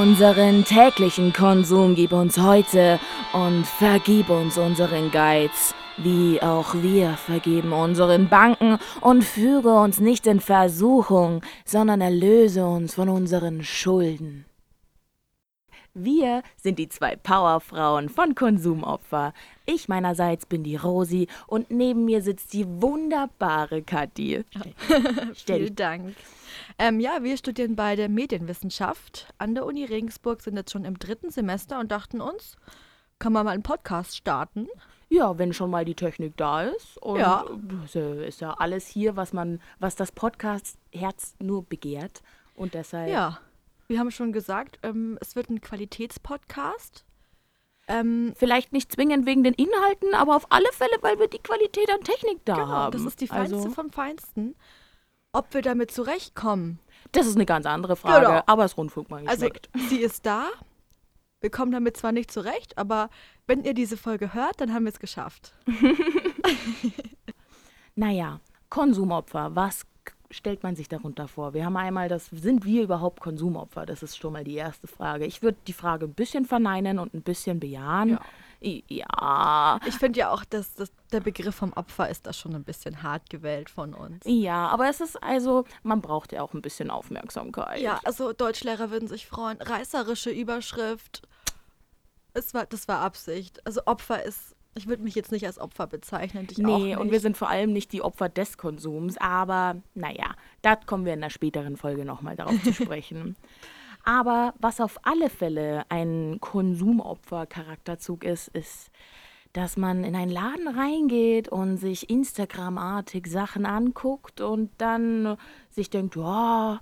Unseren täglichen Konsum gib uns heute und vergib uns unseren Geiz, wie auch wir vergeben unseren Banken und führe uns nicht in Versuchung, sondern erlöse uns von unseren Schulden. Wir sind die zwei Powerfrauen von Konsumopfer. Ich meinerseits bin die Rosi und neben mir sitzt die wunderbare Kathi. Vielen Dank. Ähm, ja, wir studieren beide Medienwissenschaft an der Uni Regensburg, sind jetzt schon im dritten Semester und dachten uns, kann man mal einen Podcast starten? Ja, wenn schon mal die Technik da ist. Und ja- ist ja alles hier, was man, was das Podcast-Herz nur begehrt. Und deshalb. Ja, wir haben schon gesagt, ähm, es wird ein Qualitätspodcast. Ähm, Vielleicht nicht zwingend wegen den Inhalten, aber auf alle Fälle, weil wir die Qualität an Technik da genau, haben. das ist die feinste also, vom Feinsten. Ob wir damit zurechtkommen. Das ist eine ganz andere Frage, Genau. aber das Rundfunkmann Also, geschmeckt. sie ist da. Wir kommen damit zwar nicht zurecht, aber wenn ihr diese Folge hört, dann haben wir es geschafft. Naja, Konsumopfer, was stellt man sich darunter vor? Wir haben einmal das, sind wir überhaupt Konsumopfer? Das ist schon mal die erste Frage. Ich würde die Frage ein bisschen verneinen und ein bisschen bejahen. Ja. Ja, Ich finde ja auch, dass, dass der Begriff vom Opfer ist da schon ein bisschen hart gewählt von uns. ja, aber es ist also, man braucht ja auch ein bisschen Aufmerksamkeit. Ja, also Deutschlehrer würden sich freuen. Reißerische Überschrift. Es war, das war Absicht. Also Opfer ist, ich würde mich jetzt nicht als Opfer bezeichnen. Dich auch Nee, und wir sind vor allem nicht die Opfer des Konsums, aber naja, da kommen wir in einer späteren Folge nochmal darauf zu sprechen. Aber was auf alle Fälle ein Konsumopfer-Charakterzug ist, ist, dass man in einen Laden reingeht und sich Instagram-artig Sachen anguckt und dann sich denkt, ja,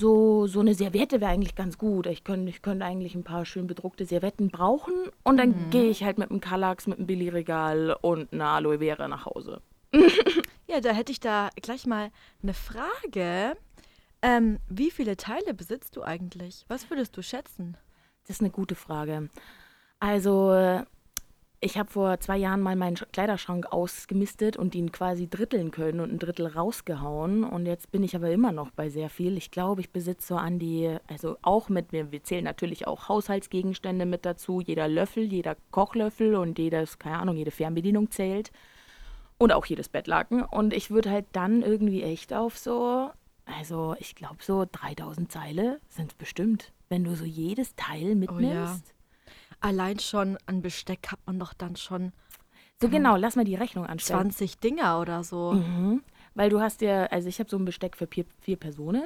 so, so eine Serviette wäre eigentlich ganz gut. Ich könnte ich könnte eigentlich ein paar schön bedruckte Servietten brauchen. Und dann gehe ich halt mit einem Kallax, mit einem Billigregal und einer Aloe Vera nach Hause. Ja, da hätte ich da gleich mal eine Frage. Ähm, wie viele Teile besitzt du eigentlich? Was würdest du schätzen? Das ist eine gute Frage. Also, ich habe vor zwei Jahren mal meinen Sch- Kleiderschrank ausgemistet und ihn quasi dritteln können und ein Drittel rausgehauen. Und jetzt bin ich aber immer noch bei sehr viel. Ich glaube, ich besitze so an die, also auch mit mir, wir zählen natürlich auch Haushaltsgegenstände mit dazu. Jeder Löffel, jeder Kochlöffel und jedes, keine Ahnung, jede Fernbedienung zählt. Und auch jedes Bettlaken. Und ich würde halt dann irgendwie echt auf so, also ich glaube so 3000 Zeile sind bestimmt, wenn du so jedes Teil mitnimmst. Allein schon an Besteck hat man doch dann schon So genau, lass mal die Rechnung anstellen. 20 Dinger oder so. Mhm. Weil du hast ja, also ich habe so ein Besteck für vier, vier Personen.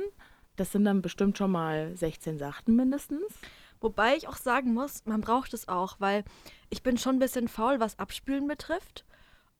Das sind dann bestimmt schon mal 16 Sachen mindestens. Wobei ich auch sagen muss, man braucht es auch, weil ich bin schon ein bisschen faul, was Abspülen betrifft.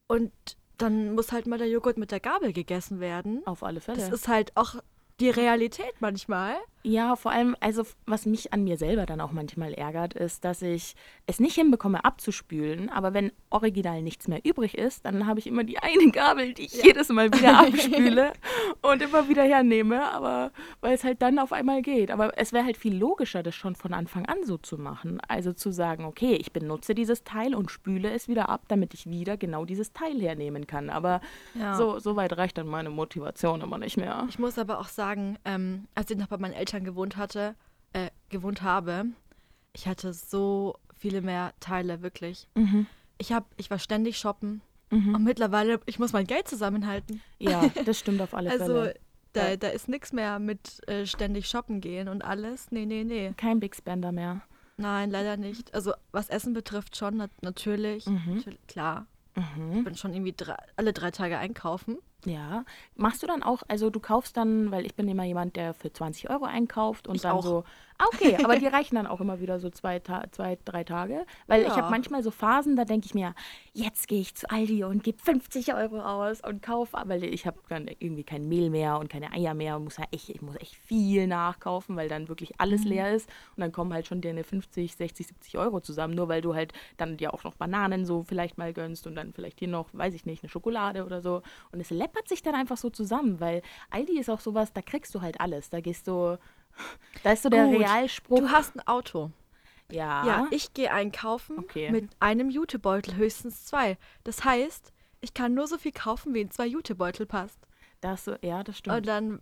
Und dann muss halt mal der Joghurt mit der Gabel gegessen werden. Auf alle Fälle. Das ist halt auch die Realität manchmal. Ja, vor allem, also was mich an mir selber dann auch manchmal ärgert, ist, dass ich es nicht hinbekomme abzuspülen, aber wenn original nichts mehr übrig ist, dann habe ich immer die eine Gabel, die ich jedes Mal wieder abspüle und immer wieder hernehme, aber weil es halt dann auf einmal geht. Aber es wäre halt viel logischer, das schon von Anfang an so zu machen. Also zu sagen, okay, ich benutze dieses Teil und spüle es wieder ab, damit ich wieder genau dieses Teil hernehmen kann. Aber Ja. so, so weit reicht dann meine Motivation immer nicht mehr. Ich muss aber auch sagen, ähm, als ich noch bei meinen Eltern gewohnt hatte, äh, gewohnt habe, ich hatte so viele mehr Teile, wirklich. Mhm. Ich hab, ich war ständig shoppen und mittlerweile, ich muss mein Geld zusammenhalten. Ja, das stimmt auf alle Also Fälle. da, Ja. da ist nichts mehr mit äh, ständig shoppen gehen und alles. Nee, nee, nee. Kein Big Spender mehr. Nein, leider nicht. Also was Essen betrifft schon, nat natürlich. Mhm. Natür- Klar. Mhm. Ich bin schon irgendwie drei, alle drei Tage einkaufen. Ja. Machst du dann auch, also du kaufst dann, weil ich bin immer jemand, der für 20 Euro einkauft und Ich dann auch. so, ah, okay, aber die reichen dann auch immer wieder so zwei, Ta zwei drei Tage. Weil ich Ja. habe manchmal so Phasen, da denke ich mir, jetzt gehe ich zu Aldi und gebe 50 Euro aus und kaufe, weil ich habe dann irgendwie kein Mehl mehr und keine Eier mehr und muss ja echt, ich muss echt viel nachkaufen, weil dann wirklich alles leer ist und dann kommen halt schon deine 50, 60, 70 Euro zusammen, nur weil du halt dann dir auch noch Bananen so vielleicht mal gönnst und dann vielleicht hier noch, weiß ich nicht, eine Schokolade oder so. Und es läppert sich dann einfach so zusammen, weil Aldi ist auch sowas, da kriegst du halt alles. Da gehst du, da ist so der Gut, Realspruch. Du hast ein Auto. ja. Ja, ich gehe einkaufen Okay. mit einem Jutebeutel, höchstens zwei. Das heißt, ich kann nur so viel kaufen, wie in zwei Jutebeutel passt. das, so- ja, das Und stimmt. dann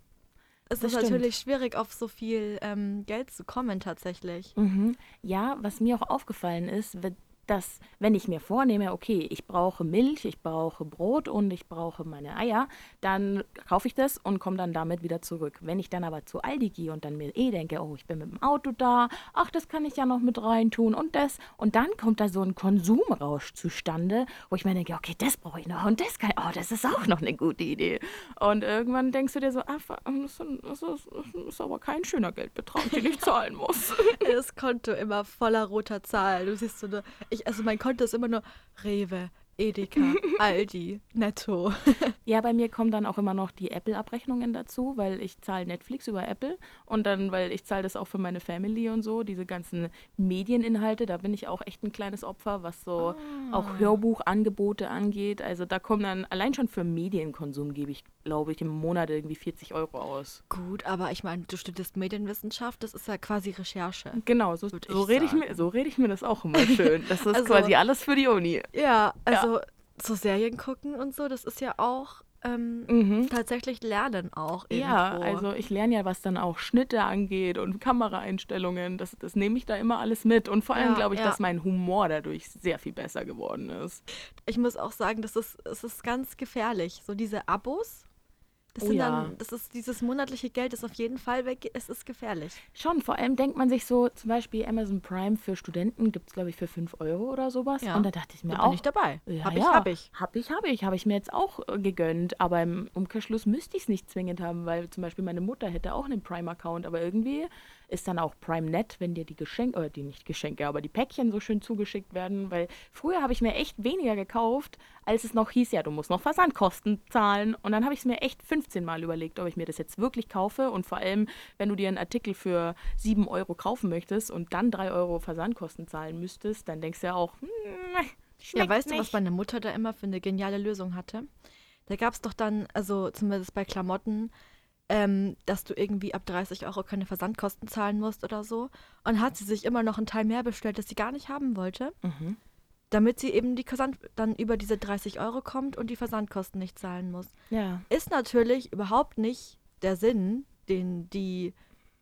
Es Das ist stimmt. natürlich schwierig, auf so viel ähm, Geld zu kommen tatsächlich. Mhm. Ja, was mir auch aufgefallen ist, dass wenn ich mir vornehme, okay, ich brauche Milch, ich brauche Brot und ich brauche meine Eier, dann kaufe ich das und komme dann damit wieder zurück. Wenn ich dann aber zu Aldi gehe und dann mir eh denke, oh, ich bin mit dem Auto da, ach, das kann ich ja noch mit reintun und das und dann kommt da so ein Konsumrausch zustande, wo ich mir denke, okay, das brauche ich noch und das kann, oh, das ist auch noch eine gute Idee. Und irgendwann denkst du dir so, ah, fuck, das ist, das ist, das ist aber kein schöner Geldbetrag, den ich zahlen muss. Das Konto immer voller roter Zahlen. Du siehst so eine, ich, also mein Konto ist immer nur Rewe, Edeka, Aldi, Netto. Ja, bei mir kommen dann auch immer noch die Apple-Abrechnungen dazu, weil ich zahle Netflix über Apple und dann, weil ich zahle das auch für meine Family und so, diese ganzen Medieninhalte, da bin ich auch echt ein kleines Opfer, was so auch Hörbuchangebote angeht. Also da kommen dann, allein schon für Medienkonsum gebe ich, glaube ich, im Monat irgendwie 40 Euro aus. Gut, aber ich meine, du studierst Medienwissenschaft, das ist ja quasi Recherche. Genau, so, so rede ich, mir, so red ich mir das auch immer schön. Das ist Also- quasi alles für die Uni. Ja, also so Serien gucken und so, das ist ja auch ähm, Mhm. tatsächlich Lernen auch irgendwo. Ja, also ich lerne ja, was dann auch Schnitte angeht und Kameraeinstellungen. Das, das nehme ich da immer alles mit. Und vor allem Ja, glaube ich, ja. dass mein Humor dadurch sehr viel besser geworden ist. Ich muss auch sagen, das ist, es ist ganz gefährlich. So diese Abos, das Oh ja. dann, das ist dieses monatliche Geld ist auf jeden Fall weg. Es ist gefährlich. Schon, vor allem denkt man sich so, zum Beispiel Amazon Prime für Studenten gibt es, glaube ich, für 5 Euro oder sowas. Ja. Und da dachte ich mir Da auch. bin ich dabei. Ja, hab ich, ja. hab ich. Hab ich, habe ich. Habe ich mir jetzt auch äh, gegönnt. Aber im Umkehrschluss müsste ich es nicht zwingend haben, weil zum Beispiel meine Mutter hätte auch einen Prime-Account. Aber irgendwie ist dann auch Prime nett, wenn dir die Geschenke, oder die nicht Geschenke, aber die Päckchen so schön zugeschickt werden. Weil früher habe ich mir echt weniger gekauft, als es noch hieß, ja, du musst noch Versandkosten zahlen. Und dann habe ich es mir echt 15 Mal überlegt, ob ich mir das jetzt wirklich kaufe. Und vor allem, wenn du dir einen Artikel für 7 Euro kaufen möchtest und dann 3 Euro Versandkosten zahlen müsstest, dann denkst du ja auch, hm, Ja, schmeckt weißt du, nicht. was meine Mutter da immer für eine geniale Lösung hatte? Da gab es doch dann, also zumindest bei Klamotten, ähm, dass du irgendwie ab 30 Euro keine Versandkosten zahlen musst oder so. Und hat sie sich immer noch einen Teil mehr bestellt, das sie gar nicht haben wollte, Mhm. damit sie eben die Versand dann über diese 30 Euro kommt und die Versandkosten nicht zahlen muss. Ja. Ist natürlich überhaupt nicht der Sinn, den die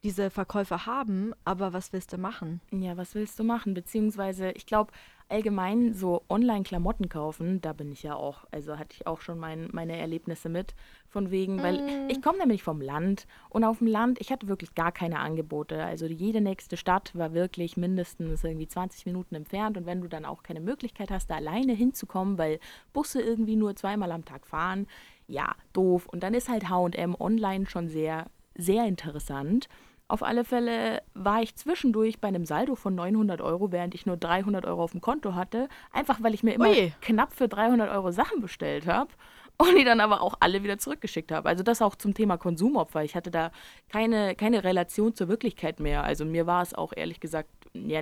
diese Verkäufer haben, aber was willst du machen? Ja, was willst du machen? Beziehungsweise, ich glaube, allgemein so Online-Klamotten kaufen, da bin ich ja auch, also hatte ich auch schon mein, meine Erlebnisse mit, von wegen, weil ich komme nämlich vom Land und auf dem Land, ich hatte wirklich gar keine Angebote. Also jede nächste Stadt war wirklich mindestens irgendwie 20 Minuten entfernt und wenn du dann auch keine Möglichkeit hast, da alleine hinzukommen, weil Busse irgendwie nur zweimal am Tag fahren, ja, doof. Und dann ist halt HM online schon sehr, sehr interessant. Auf alle Fälle war ich zwischendurch bei einem Saldo von 900 Euro, während ich nur 300 Euro auf dem Konto hatte. Einfach weil ich mir immer Ui. knapp für 300 Euro Sachen bestellt habe und die dann aber auch alle wieder zurückgeschickt habe. Also das auch zum Thema Konsumopfer. Ich hatte da keine, keine Relation zur Wirklichkeit mehr. Also mir war es auch ehrlich gesagt, ja,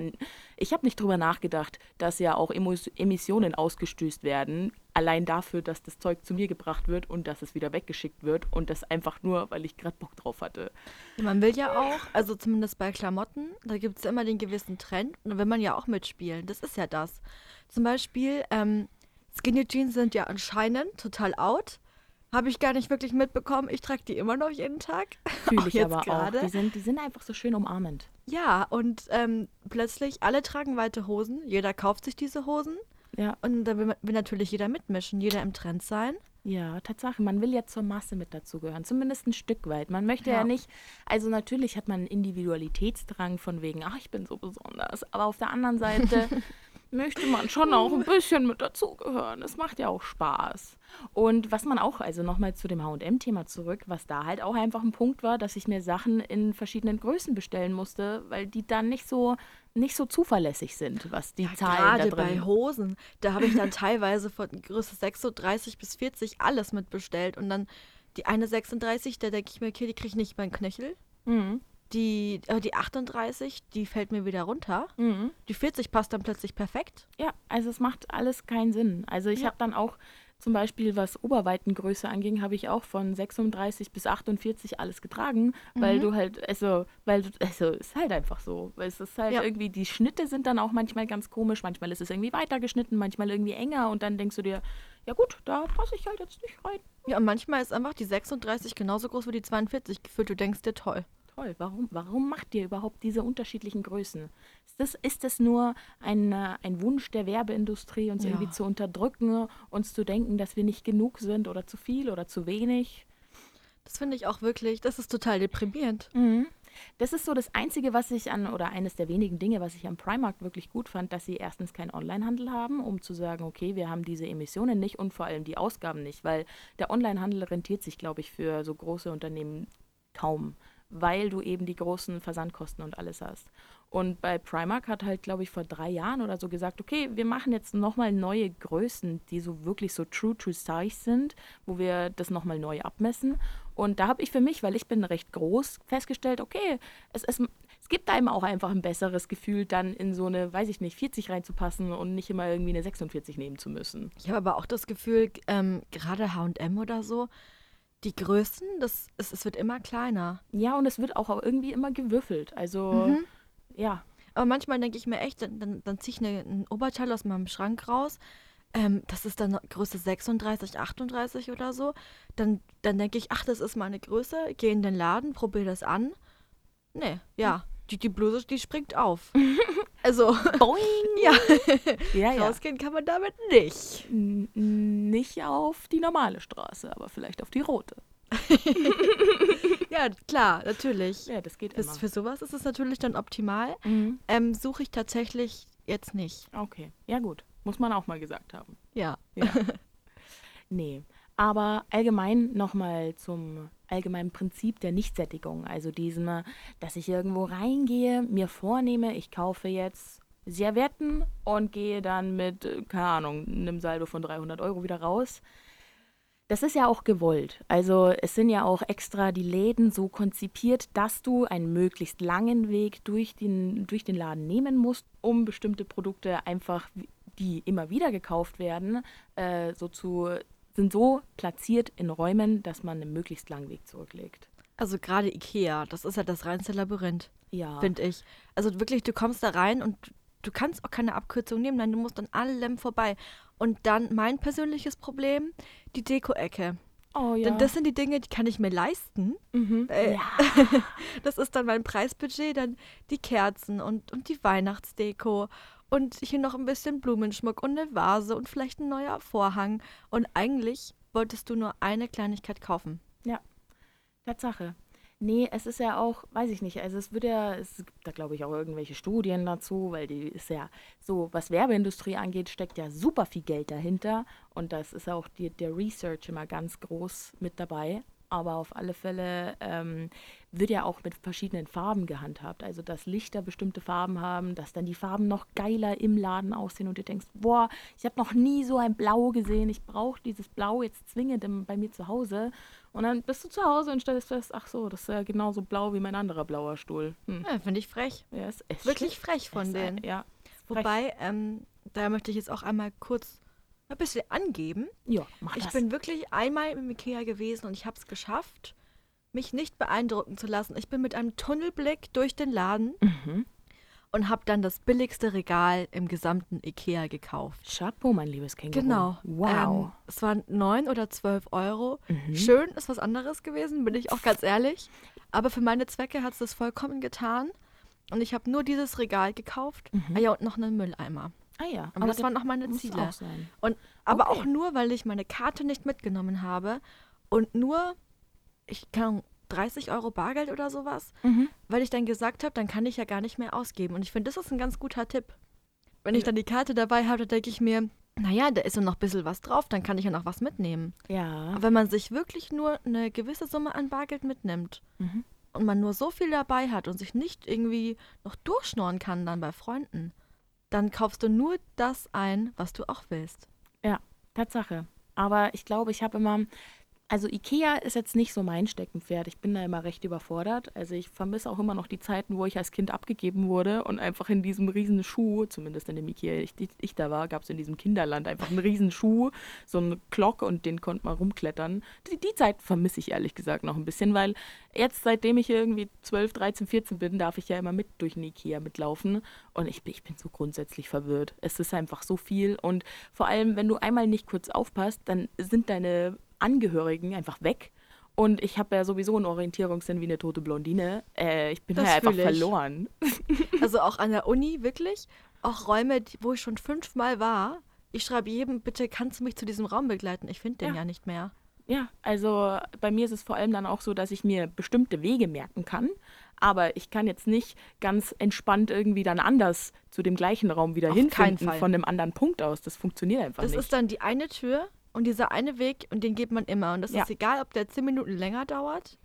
ich habe nicht drüber nachgedacht, dass ja auch Emissionen ausgestößt werden. Allein dafür, dass das Zeug zu mir gebracht wird und dass es wieder weggeschickt wird und das einfach nur, weil ich gerade Bock drauf hatte. Man will ja auch, also zumindest bei Klamotten, da gibt es immer den gewissen Trend und da will man ja auch mitspielen. Das ist ja das. Zum Beispiel, ähm, Skinny Jeans sind ja anscheinend total out. Habe ich gar nicht wirklich mitbekommen. Ich trage die immer noch jeden Tag. Fühle ich jetzt aber gerade. auch. Die sind, die sind einfach so schön umarmend. Ja, und ähm, plötzlich alle tragen weite Hosen. Jeder kauft sich diese Hosen. Ja, Und da will, will natürlich jeder mitmischen, jeder im Trend sein. Ja, Tatsache. Man will ja zur Masse mit dazugehören. Zumindest ein Stück weit. Man möchte ja. Ja. nicht, also natürlich hat man einen Individualitätsdrang von wegen, ach, ich bin so besonders. Aber auf der anderen Seite möchte man schon auch ein bisschen mit dazugehören. Es macht ja auch Spaß. Und was man auch, also nochmal zu dem HM-Thema zurück, was da halt auch einfach ein Punkt war, dass ich mir Sachen in verschiedenen Größen bestellen musste, weil die dann nicht so, nicht so zuverlässig sind, was die Zahlen Gerade da drin bei Hosen, da habe ich dann teilweise von Größe 36 bis 40 alles mitbestellt. Und dann die eine 36, da denke ich mir, okay, die kriege ich nicht beim Knöchel. Mhm. Die, äh, die 38, die fällt mir wieder runter. Mhm. Die 40 passt dann plötzlich perfekt. Ja, also es macht alles keinen Sinn. Also ich Ja. habe dann auch zum Beispiel, was Oberweitengröße anging, habe ich auch von 36 bis 48 alles getragen, weil Mhm. du halt, also, weil du, also ist halt einfach so. Weil es ist halt Ja. irgendwie, die Schnitte sind dann auch manchmal ganz komisch, manchmal ist es irgendwie weiter geschnitten, manchmal irgendwie enger und dann denkst du dir, ja gut, da passe ich halt jetzt nicht rein. Ja, und manchmal ist einfach die 36 genauso groß wie die 42 gefühlt. Du denkst dir, toll. Toll, warum, warum macht ihr überhaupt diese unterschiedlichen Größen? Ist das, ist das nur ein, äh, ein Wunsch der Werbeindustrie, uns Ja. irgendwie zu unterdrücken, uns zu denken, dass wir nicht genug sind oder zu viel oder zu wenig? Das finde ich auch wirklich, das ist total deprimierend. Mhm. Das ist so das Einzige, was ich an, oder eines der wenigen Dinge, was ich am Primark wirklich gut fand, dass sie erstens keinen Onlinehandel haben, um zu sagen, okay, wir haben diese Emissionen nicht und vor allem die Ausgaben nicht, weil der Onlinehandel rentiert sich, glaube ich, für so große Unternehmen kaum, weil du eben die großen Versandkosten und alles hast. Und bei Primark hat halt, glaube ich, vor drei Jahren oder so gesagt, okay, wir machen jetzt nochmal neue Größen, die so wirklich so true to size sind, wo wir das nochmal neu abmessen. Und da habe ich für mich, weil ich bin recht groß, festgestellt, okay, es, es, es gibt einem auch einfach ein besseres Gefühl, dann in so eine, weiß ich nicht, 40 reinzupassen und nicht immer irgendwie eine 46 nehmen zu müssen. Ich habe aber auch das Gefühl, ähm, gerade H&M oder so, die Größen, das, es, es wird immer kleiner. Ja, und es wird auch irgendwie immer gewürfelt. Also, Mhm. Ja. Aber manchmal denke ich mir echt, dann, dann, dann ziehe ich eine, ein Oberteil aus meinem Schrank raus. Ähm, das ist dann Größe 36, 38 oder so. Dann, dann denke ich, ach, das ist meine Größe. Gehe in den Laden, probiere das an. Nee, ja. Die, die Bluse, die springt auf. also, Boing! ja, Ja, ja. rausgehen kann man damit nicht. N- Nicht auf die normale Straße, aber vielleicht auf die rote. Ja, klar, natürlich. Ja, das geht Für, immer. für sowas ist es natürlich dann optimal. Mhm. Ähm, Suche ich tatsächlich jetzt nicht. Okay, ja gut. Muss man auch mal gesagt haben. Ja. Ja. nee. Aber allgemein nochmal zum allgemeinen Prinzip der Nichtsättigung. Also diesem, dass ich irgendwo reingehe, mir vornehme, ich kaufe jetzt Servietten und gehe dann mit, äh, keine Ahnung, einem Saldo von 300 Euro wieder raus. Das ist ja auch gewollt. Also es sind ja auch extra die Läden so konzipiert, dass du einen möglichst langen Weg durch den, durch den Laden nehmen musst, um bestimmte Produkte einfach, die immer wieder gekauft werden, äh, so zu, sind so platziert in Räumen, dass man einen möglichst langen Weg zurücklegt. Also gerade Ikea, das ist ja das reinste Labyrinth, Ja. finde ich. Also wirklich, du kommst da rein und du kannst auch keine Abkürzung nehmen, nein, du musst an allem vorbei. Und dann mein persönliches Problem, die Deko-Ecke. oh ja. Denn das sind die Dinge, die kann ich mir leisten. mhm. äh, ja. Das ist dann mein Preisbudget, dann die Kerzen und, und die Weihnachtsdeko und hier noch ein bisschen Blumenschmuck und eine Vase und vielleicht ein neuer Vorhang. Und eigentlich wolltest du nur eine Kleinigkeit kaufen. Tatsache. Nee, es ist ja auch, weiß ich nicht, also es wird ja, es gibt da glaube ich auch irgendwelche Studien dazu, weil die ist ja so, was Werbeindustrie angeht, steckt ja super viel Geld dahinter und das ist auch die, der Research immer ganz groß mit dabei. Aber auf alle Fälle ähm, wird ja auch mit verschiedenen Farben gehandhabt. Also, dass Lichter bestimmte Farben haben, dass dann die Farben noch geiler im Laden aussehen und du denkst, boah, ich habe noch nie so ein Blau gesehen. Ich brauche dieses Blau jetzt zwingend bei mir zu Hause. Und dann bist du zu Hause und stellst fest, ach so, das ist ja genauso blau wie mein anderer blauer Stuhl. Hm. Ja, finde ich frech. Ja, ist echt Wirklich frech von ist, denen. äh, Ja. Wobei, ähm, da möchte ich jetzt auch einmal kurz ein bisschen angeben. Ja, mach Ich das. bin wirklich einmal im Ikea gewesen und ich habe es geschafft, mich nicht beeindrucken zu lassen. Ich bin mit einem Tunnelblick durch den Laden mhm. Und habe dann das billigste Regal im gesamten Ikea gekauft. Chapeau, mein liebes Känguru. Genau. Wow. Ähm, es waren 9 oder 12 Euro. Mhm. Schön ist was anderes gewesen, bin ich auch ganz ehrlich. Aber für meine Zwecke hat es das vollkommen getan. Und ich habe nur dieses Regal gekauft. Mhm. Ah ja, und noch einen Mülleimer. ah ja, Aber das waren auch meine Ziele. auch sein. Und, aber Okay. auch nur, weil ich meine Karte nicht mitgenommen habe und nur, ich kann 30 Euro Bargeld oder sowas, Mhm. weil ich dann gesagt habe, dann kann ich ja gar nicht mehr ausgeben. Und ich finde, das ist ein ganz guter Tipp. Wenn ich Ja. dann die Karte dabei habe, dann denke ich mir, naja, da ist ja noch ein bisschen was drauf, dann kann ich ja noch was mitnehmen. Ja. Aber wenn man sich wirklich nur eine gewisse Summe an Bargeld mitnimmt Mhm. und man nur so viel dabei hat und sich nicht irgendwie noch durchschnorren kann dann bei Freunden, dann kaufst du nur das ein, was du auch willst. Tatsache. Aber ich glaube, ich habe immer, Also Ikea ist jetzt nicht so mein Steckenpferd. Ich bin da immer recht überfordert. Also ich vermisse auch immer noch die Zeiten, wo ich als Kind abgegeben wurde und einfach in diesem riesen Schuh, zumindest in dem Ikea, ich, ich da war, gab es in diesem Kinderland einfach einen riesen Schuh, so einen Glock und den konnte man rumklettern. Die, die Zeit vermisse ich ehrlich gesagt noch ein bisschen, weil jetzt, seitdem ich irgendwie 12, 13, 14 bin, darf ich ja immer mit durch den Ikea mitlaufen und ich, ich bin so grundsätzlich verwirrt. Es ist einfach so viel und vor allem, wenn du einmal nicht kurz aufpasst, dann sind deine Angehörigen einfach weg. Und ich habe ja sowieso einen Orientierungssinn wie eine tote Blondine. Äh, ich bin Das ja einfach ich. verloren. Also auch an der Uni, wirklich. Auch Räume, wo ich schon fünfmal war. Ich schreibe jedem, bitte kannst du mich zu diesem Raum begleiten? Ich finde den Ja. ja nicht mehr. Ja, also bei mir ist es vor allem dann auch so, dass ich mir bestimmte Wege merken kann. Aber ich kann jetzt nicht ganz entspannt irgendwie dann anders zu dem gleichen Raum wieder Auf hinfinden von einem anderen Punkt aus. Das funktioniert einfach Das nicht. ist dann die eine Tür und dieser eine Weg und den geht man immer. Und das Ja. ist egal, ob der zehn Minuten länger dauert.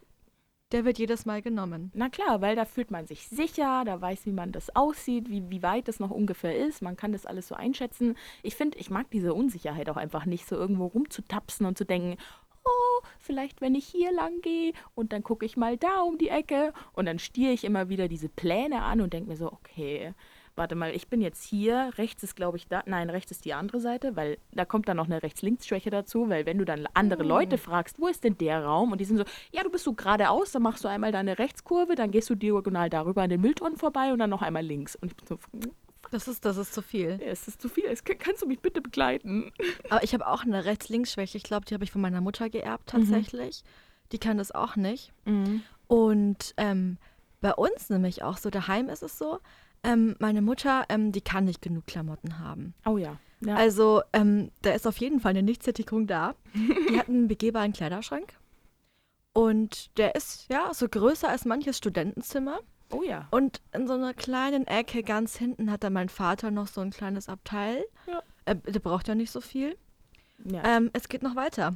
Der wird jedes Mal genommen. Na klar, weil da fühlt man sich sicher, da weiß, wie man das aussieht, wie, wie weit es noch ungefähr ist. Man kann das alles so einschätzen. Ich finde, ich mag diese Unsicherheit auch einfach nicht, so irgendwo rumzutapsen und zu denken, oh, vielleicht wenn ich hier lang gehe und dann gucke ich mal da um die Ecke und dann stiere ich immer wieder diese Pläne an und denke mir so, okay, warte mal, ich bin jetzt hier, rechts ist glaube ich da, nein, rechts ist die andere Seite, weil da kommt dann noch eine Rechts-Links-Schwäche dazu, weil wenn du dann andere Leute fragst, wo ist denn der Raum und die sind so, ja, du bist so geradeaus, dann machst du einmal deine Rechtskurve, dann gehst du diagonal darüber an den Mülltonnen vorbei und dann noch einmal links. Und ich bin so, "Hm, Das ist, das ist zu viel. es ist zu viel, es, kannst du mich bitte begleiten? Aber ich habe auch eine Rechts-Links-Schwäche. Ich glaube, die habe ich von meiner Mutter geerbt tatsächlich. Die kann das auch nicht. Und ähm, bei uns nämlich auch so, daheim ist es so, ähm, meine Mutter, ähm, die kann nicht genug Klamotten haben. Oh ja. ja. Also ähm, da ist auf jeden Fall eine Nichtsättigung da. Die hat einen begehbaren Kleiderschrank. Und der ist ja so größer als manches Studentenzimmer. oh ja. Und in so einer kleinen Ecke ganz hinten hat dann mein Vater noch so ein kleines Abteil. Ja. Äh, der braucht ja nicht so viel. ja. Ähm, es geht noch weiter.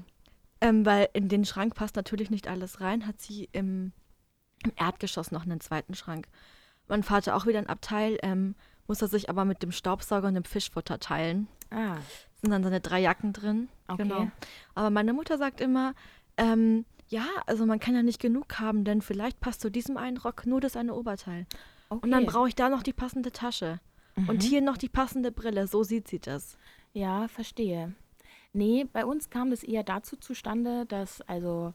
Ähm, weil in den Schrank passt natürlich nicht alles rein, hat sie im, im Erdgeschoss noch einen zweiten Schrank. Mein Vater auch wieder ein Abteil, ähm, muss er sich aber mit dem Staubsauger und dem Fischfutter teilen. ah, Sind dann seine drei Jacken drin. Okay. Genau. Aber meine Mutter sagt immer, ähm, ja, also man kann ja nicht genug haben, denn vielleicht passt zu diesem einen Rock nur das eine Oberteil. okay. Und dann brauche ich da noch die passende Tasche. Und hier noch die passende Brille. So sieht sie das. Ja, verstehe. Nee, bei uns kam das eher dazu zustande, dass also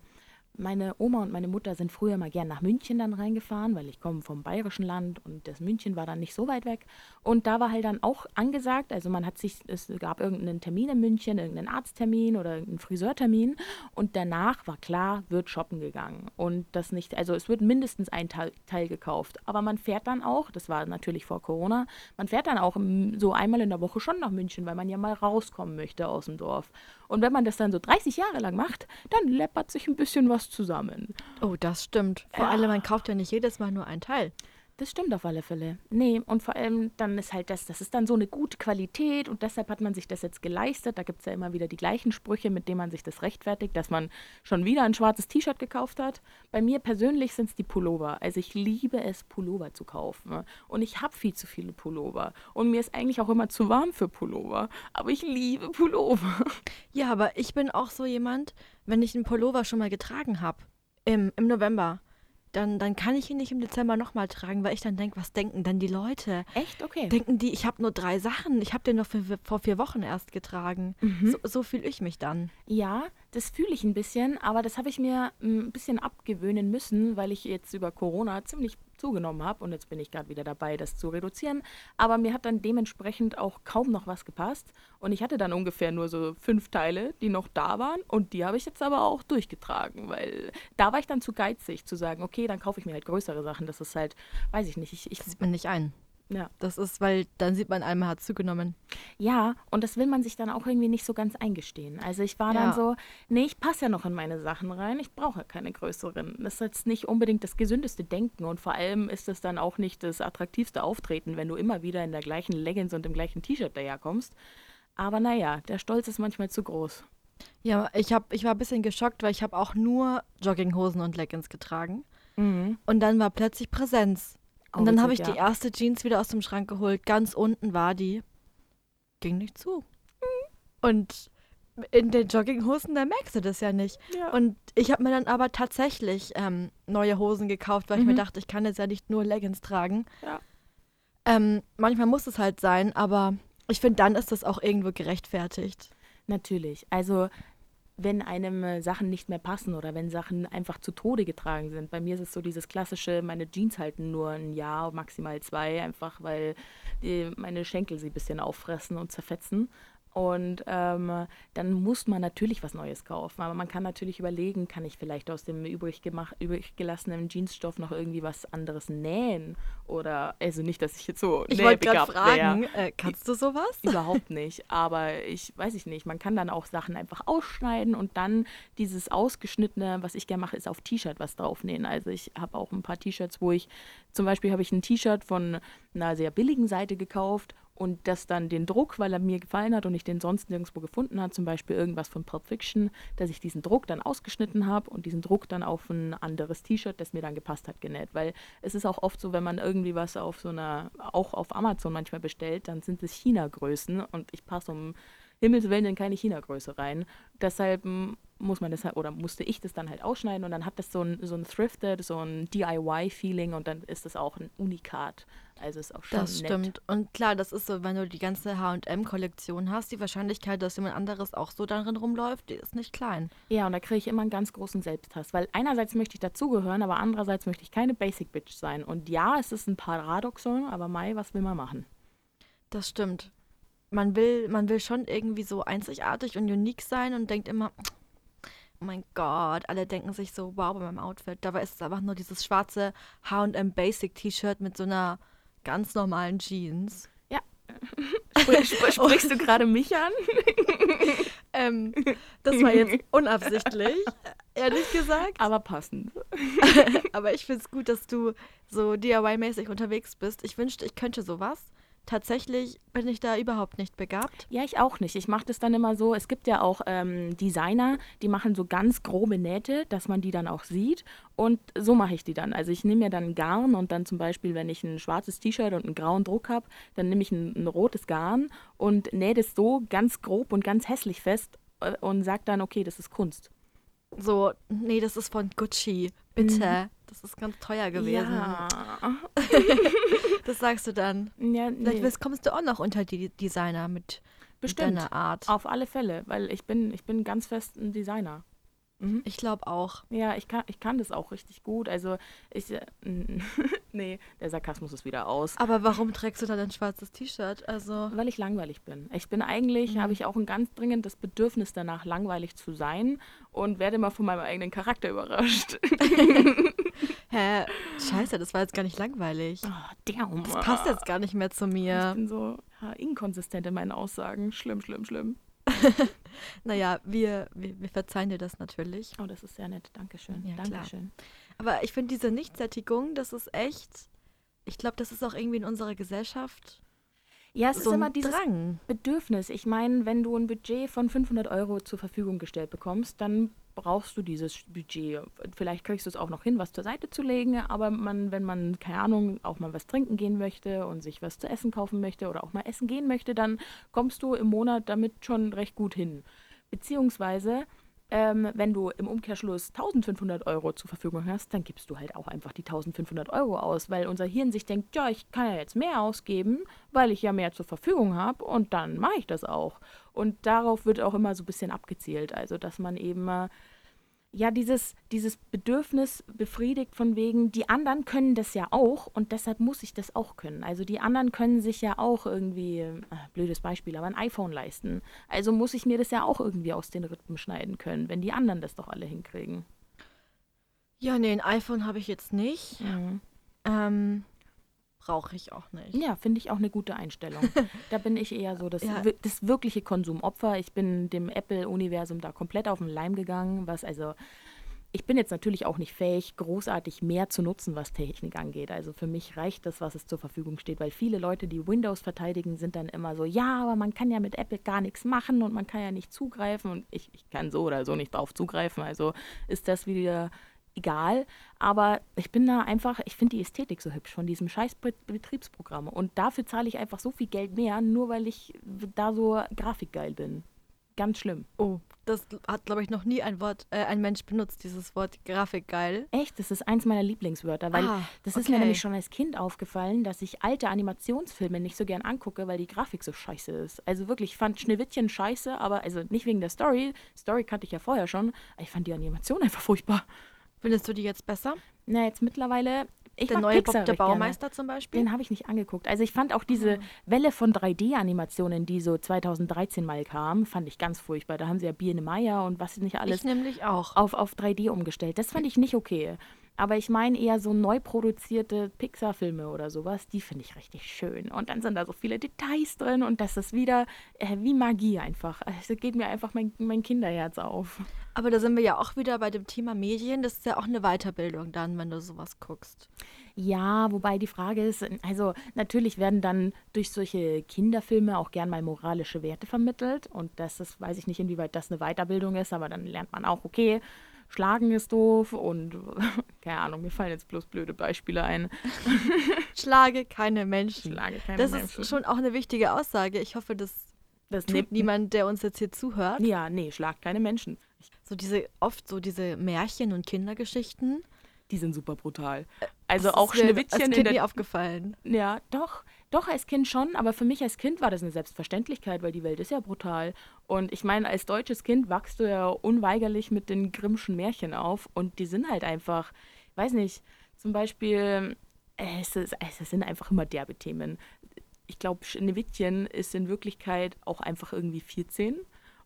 meine Oma und meine Mutter sind früher mal gern nach München dann reingefahren, weil ich komme vom bayerischen Land und das München war dann nicht so weit weg. Und da war halt dann auch angesagt, also man hat sich, es gab irgendeinen Termin in München, irgendeinen Arzttermin oder irgendeinen Friseurtermin und danach war klar, wird shoppen gegangen. Und das nicht, also es wird mindestens ein Teil, Teil gekauft. Aber man fährt dann auch, das war natürlich vor Corona, man fährt dann auch so einmal in der Woche schon nach München, weil man ja mal rauskommen möchte aus dem Dorf. Und wenn man das dann so 30 Jahre lang macht, dann läppert sich ein bisschen was zusammen. Oh, das stimmt. Vor Ja. allem, man kauft ja nicht jedes Mal nur ein Teil. Das stimmt auf alle Fälle. Nee, und vor allem dann ist halt das, das ist dann so eine gute Qualität und deshalb hat man sich das jetzt geleistet. Da gibt es ja immer wieder die gleichen Sprüche, mit denen man sich das rechtfertigt, dass man schon wieder ein schwarzes T-Shirt gekauft hat. Bei mir persönlich sind es die Pullover. Also ich liebe es, Pullover zu kaufen. Und ich habe viel zu viele Pullover. Und mir ist eigentlich auch immer zu warm für Pullover. Aber ich liebe Pullover. Ja, aber ich bin auch so jemand, wenn ich einen Pullover schon mal getragen habe, im, im November, dann, dann kann ich ihn nicht im Dezember nochmal tragen, weil ich dann denke, was denken denn die Leute? Echt? Okay. Denken die, ich habe nur drei Sachen. Ich habe den noch für, vor vier Wochen erst getragen. So, so fühle ich mich dann. Ja, das fühle ich ein bisschen, aber das habe ich mir mm, ein bisschen abgewöhnen müssen, weil ich jetzt über Corona ziemlich zugenommen habe und jetzt bin ich gerade wieder dabei, das zu reduzieren. Aber mir hat dann dementsprechend auch kaum noch was gepasst und ich hatte dann ungefähr nur so fünf Teile, die noch da waren und die habe ich jetzt aber auch durchgetragen, weil da war ich dann zu geizig zu sagen, okay, dann kaufe ich mir halt größere Sachen. Das ist halt, weiß ich nicht, ich, ich sieht man nicht ein. Ja. Das ist, weil dann sieht man, einmal hat zugenommen. Ja, und das will man sich dann auch irgendwie nicht so ganz eingestehen. Also ich war dann Ja. so, nee, ich passe ja noch in meine Sachen rein, ich brauche ja keine größeren. Das ist jetzt nicht unbedingt das gesündeste Denken und vor allem ist es dann auch nicht das attraktivste Auftreten, wenn du immer wieder in der gleichen Leggings und im gleichen T-Shirt daherkommst. Aber naja, der Stolz ist manchmal zu groß. Ja, ich, hab, ich war ein bisschen geschockt, weil ich habe auch nur Jogginghosen und Leggings getragen. Und dann war plötzlich Präsenz. Oh, Und dann habe ich witzig, die ja. erste Jeans wieder aus dem Schrank geholt. Ganz unten war die. Ging nicht zu. Und in den Jogginghosen, da merkst du das ja nicht. Ja. Und ich habe mir dann aber tatsächlich ähm, neue Hosen gekauft, weil ich mir Mhm. dachte, ich kann jetzt ja nicht nur Leggings tragen. Ja. Ähm, manchmal muss es halt sein, aber ich finde, dann ist das auch irgendwo gerechtfertigt. Natürlich. Also wenn einem äh, Sachen nicht mehr passen oder wenn Sachen einfach zu Tode getragen sind. Bei mir ist es so dieses klassische, meine Jeans halten nur ein Jahr, maximal zwei, einfach weil die, meine Schenkel sie ein bisschen auffressen und zerfetzen. Und ähm, dann muss man natürlich was Neues kaufen. Aber man kann natürlich überlegen, kann ich vielleicht aus dem übrig, gemach, übrig gelassenen Jeansstoff noch irgendwie was anderes nähen? Oder, also nicht, dass ich jetzt so Ich wollte gerade wär. fragen, äh, kannst du sowas? Überhaupt nicht. Aber ich weiß ich nicht. Man kann dann auch Sachen einfach ausschneiden und dann dieses ausgeschnittene, was ich gerne mache, ist auf T-Shirt was draufnähen. Also ich habe auch ein paar T-Shirts, wo ich, zum Beispiel habe ich ein T-Shirt von einer sehr billigen Seite gekauft und das dann den Druck, weil er mir gefallen hat und ich den sonst nirgendwo gefunden habe, zum Beispiel irgendwas von Pulp Fiction, dass ich diesen Druck dann ausgeschnitten habe und diesen Druck dann auf ein anderes T-Shirt, das mir dann gepasst hat, genäht. Weil es ist auch oft so, wenn man irgendwie was auf so einer, auch auf Amazon manchmal bestellt, dann sind es China-Größen und ich passe um Himmels Willen in keine China-Größe rein. Deshalb mm, muss man das halt, oder musste ich das dann halt ausschneiden und dann hat das so ein, so ein Thrifted, so ein DIY-Feeling und dann ist das auch ein Unikat. Also ist auch schon Das nett. stimmt. Und klar, das ist so, wenn du die ganze HM-Kollektion hast, die Wahrscheinlichkeit, dass jemand anderes auch so darin rumläuft, die ist nicht klein. Ja, und da kriege ich immer einen ganz großen Selbsthass, weil einerseits möchte ich dazugehören, aber andererseits möchte ich keine Basic Bitch sein. Und ja, es ist ein Paradoxon, aber Mai, was will man machen? Das stimmt. Man will, man will schon irgendwie so einzigartig und unique sein und denkt immer, oh mein Gott, alle denken sich so, wow, bei meinem Outfit. Dabei ist es einfach nur dieses schwarze H&M Basic T-Shirt mit so einer ganz normalen Jeans. Spr spr sprichst du gerade mich an? Ähm, das war jetzt unabsichtlich, ehrlich gesagt. Aber passend. Aber ich finde es gut, dass du so DIY-mäßig unterwegs bist. Ich wünschte, ich könnte sowas. Tatsächlich bin ich da überhaupt nicht begabt. Ja, ich auch nicht. Ich mache das dann immer so. Es gibt ja auch ähm, Designer, die machen so ganz grobe Nähte, dass man die dann auch sieht. Und so mache ich die dann. Also ich nehme mir dann Garn und dann zum Beispiel, wenn ich ein schwarzes T-Shirt und einen grauen Druck habe, dann nehme ich ein, ein rotes Garn und nähe das so ganz grob und ganz hässlich fest äh, und sage dann, okay, das ist Kunst. So, nee, das ist von Gucci. Bitte. Das ist ganz teuer gewesen. Ja, Das sagst du dann. ja Vielleicht nee, wirst- kommst du auch noch unter die Designer mit, mit bestimmt. deiner Art. Auf alle Fälle, weil ich bin, ich bin ganz fest ein Designer. Mhm. Ich glaube auch. Ja, ich kann, ich kann das auch richtig gut. Also ich, äh, nee, der Sarkasmus ist wieder aus. Aber warum trägst du dann ein schwarzes T-Shirt? Also, Weil ich langweilig bin. Ich bin eigentlich, Mhm. habe ich auch ein ganz dringendes Bedürfnis danach, langweilig zu sein und werde immer von meinem eigenen Charakter überrascht. hä? Scheiße, das war jetzt gar nicht langweilig. Oh, damn. Das passt jetzt gar nicht mehr zu Ich mir. bin so ja, inkonsistent in meinen Aussagen. Schlimm, schlimm, schlimm. Naja, wir, wir, wir verzeihen dir das natürlich. Oh, das ist sehr nett. Dankeschön. Ja, klar. Dankeschön. Aber ich finde diese Nichtsättigung, das ist echt. Ich glaube, das ist auch irgendwie in unserer Gesellschaft Ja, es so ist immer dieses Drang. Bedürfnis. Ich meine, wenn du ein Budget von 500 Euro zur Verfügung gestellt bekommst, dann brauchst du dieses Budget. Vielleicht kriegst du es auch noch hin, was zur Seite zu legen, aber man, wenn man, keine Ahnung, auch mal was trinken gehen möchte und sich was zu essen kaufen möchte oder auch mal essen gehen möchte, dann kommst du im Monat damit schon recht gut hin. Beziehungsweise, ähm, wenn du im Umkehrschluss 1500 Euro zur Verfügung hast, dann gibst du halt auch einfach die 1500 Euro aus, weil unser Hirn sich denkt, ja, ich kann ja jetzt mehr ausgeben, weil ich ja mehr zur Verfügung habe und dann mache ich das auch. Und darauf wird auch immer so ein bisschen abgezielt, also dass man eben äh, ja dieses, dieses Bedürfnis befriedigt von wegen, die anderen können das ja auch und deshalb muss ich das auch können. Also die anderen können sich ja auch irgendwie, äh, blödes Beispiel, aber ein iPhone leisten. Also muss ich mir das ja auch irgendwie aus den Rippen schneiden können, wenn die anderen das doch alle hinkriegen. Ja, nee, ein iPhone habe ich jetzt nicht. Ähm, Brauche ich auch nicht. Ja, finde ich auch eine gute Einstellung. da bin ich eher so das, Ja. das wirkliche Konsumopfer. Ich bin dem Apple-Universum da komplett auf den Leim gegangen, was also. Ich bin jetzt natürlich auch nicht fähig, großartig mehr zu nutzen, was Technik angeht. Also für mich reicht das, was es zur Verfügung steht, weil viele Leute, die Windows verteidigen, sind dann immer so, ja, aber man kann ja mit Apple gar nichts machen und man kann ja nicht zugreifen und ich, ich kann so oder so nicht drauf zugreifen. Also ist das wieder egal. Aber ich bin da einfach, ich finde die Ästhetik so hübsch von diesem scheiß Be- Betriebsprogramm. Und dafür zahle ich einfach so viel Geld mehr, nur weil ich da so grafikgeil bin. Ganz schlimm. Oh, das hat, glaube ich, noch nie ein Wort, äh, ein Mensch benutzt, dieses Wort Grafikgeil. Echt, das ist eins meiner Lieblingswörter, weil Ah, das ist mir nämlich schon als Kind aufgefallen, dass ich alte Animationsfilme nicht so gern angucke, weil die Grafik so scheiße ist. Also wirklich, ich fand Schneewittchen scheiße, aber also nicht wegen der Story. Story kannte ich ja vorher schon, aber ich fand die Animation einfach furchtbar. Findest du die jetzt besser? Na, jetzt mittlerweile, ich der neue Pixar Bob der recht gerne. Baumeister zum Beispiel? Den habe ich nicht angeguckt. Also ich fand auch diese Welle von 3D-Animationen, die so 2013 mal kam, fand ich ganz furchtbar. Da haben sie ja Biene Meier und was nicht alles ich nämlich auch. auf, auf 3D umgestellt. Das fand ich nicht okay. Aber ich meine eher so neu produzierte Pixar-Filme oder sowas, die finde ich richtig schön. Und dann sind da so viele Details drin und das ist wieder äh, wie Magie einfach. Also geht mir einfach mein, mein Kinderherz auf. Aber da sind wir ja auch wieder bei dem Thema Medien. Das ist ja auch eine Weiterbildung dann, wenn du sowas guckst. Ja, wobei die Frage ist, also natürlich werden dann durch solche Kinderfilme auch gern mal moralische Werte vermittelt. Und das ist, weiß ich nicht, inwieweit das eine Weiterbildung ist, aber dann lernt man auch, okay, Schlagen ist doof und keine Ahnung, mir fallen jetzt bloß blöde Beispiele ein. Schlage keine Menschen. Schlage keine Das Menschen. ist schon auch eine wichtige Aussage. Ich hoffe, das das tut nimmt niemand, der uns jetzt hier zuhört. Ja, nee, schlagt keine Menschen. So diese, oft so diese Märchen und Kindergeschichten. Die sind super brutal. Also Das auch ist mir Schneewittchen als Kind nie der. aufgefallen. Ja, doch. Doch, als Kind schon, aber für mich als Kind war das eine Selbstverständlichkeit, weil die Welt ist ja brutal. Und ich meine, als deutsches Kind wachst du ja unweigerlich mit den Grimmschen Märchen auf und die sind halt einfach, weiß nicht, zum Beispiel, äh, es, ist, es sind einfach immer derbe Themen. Ich glaube, Schneewittchen ist in Wirklichkeit auch einfach irgendwie 14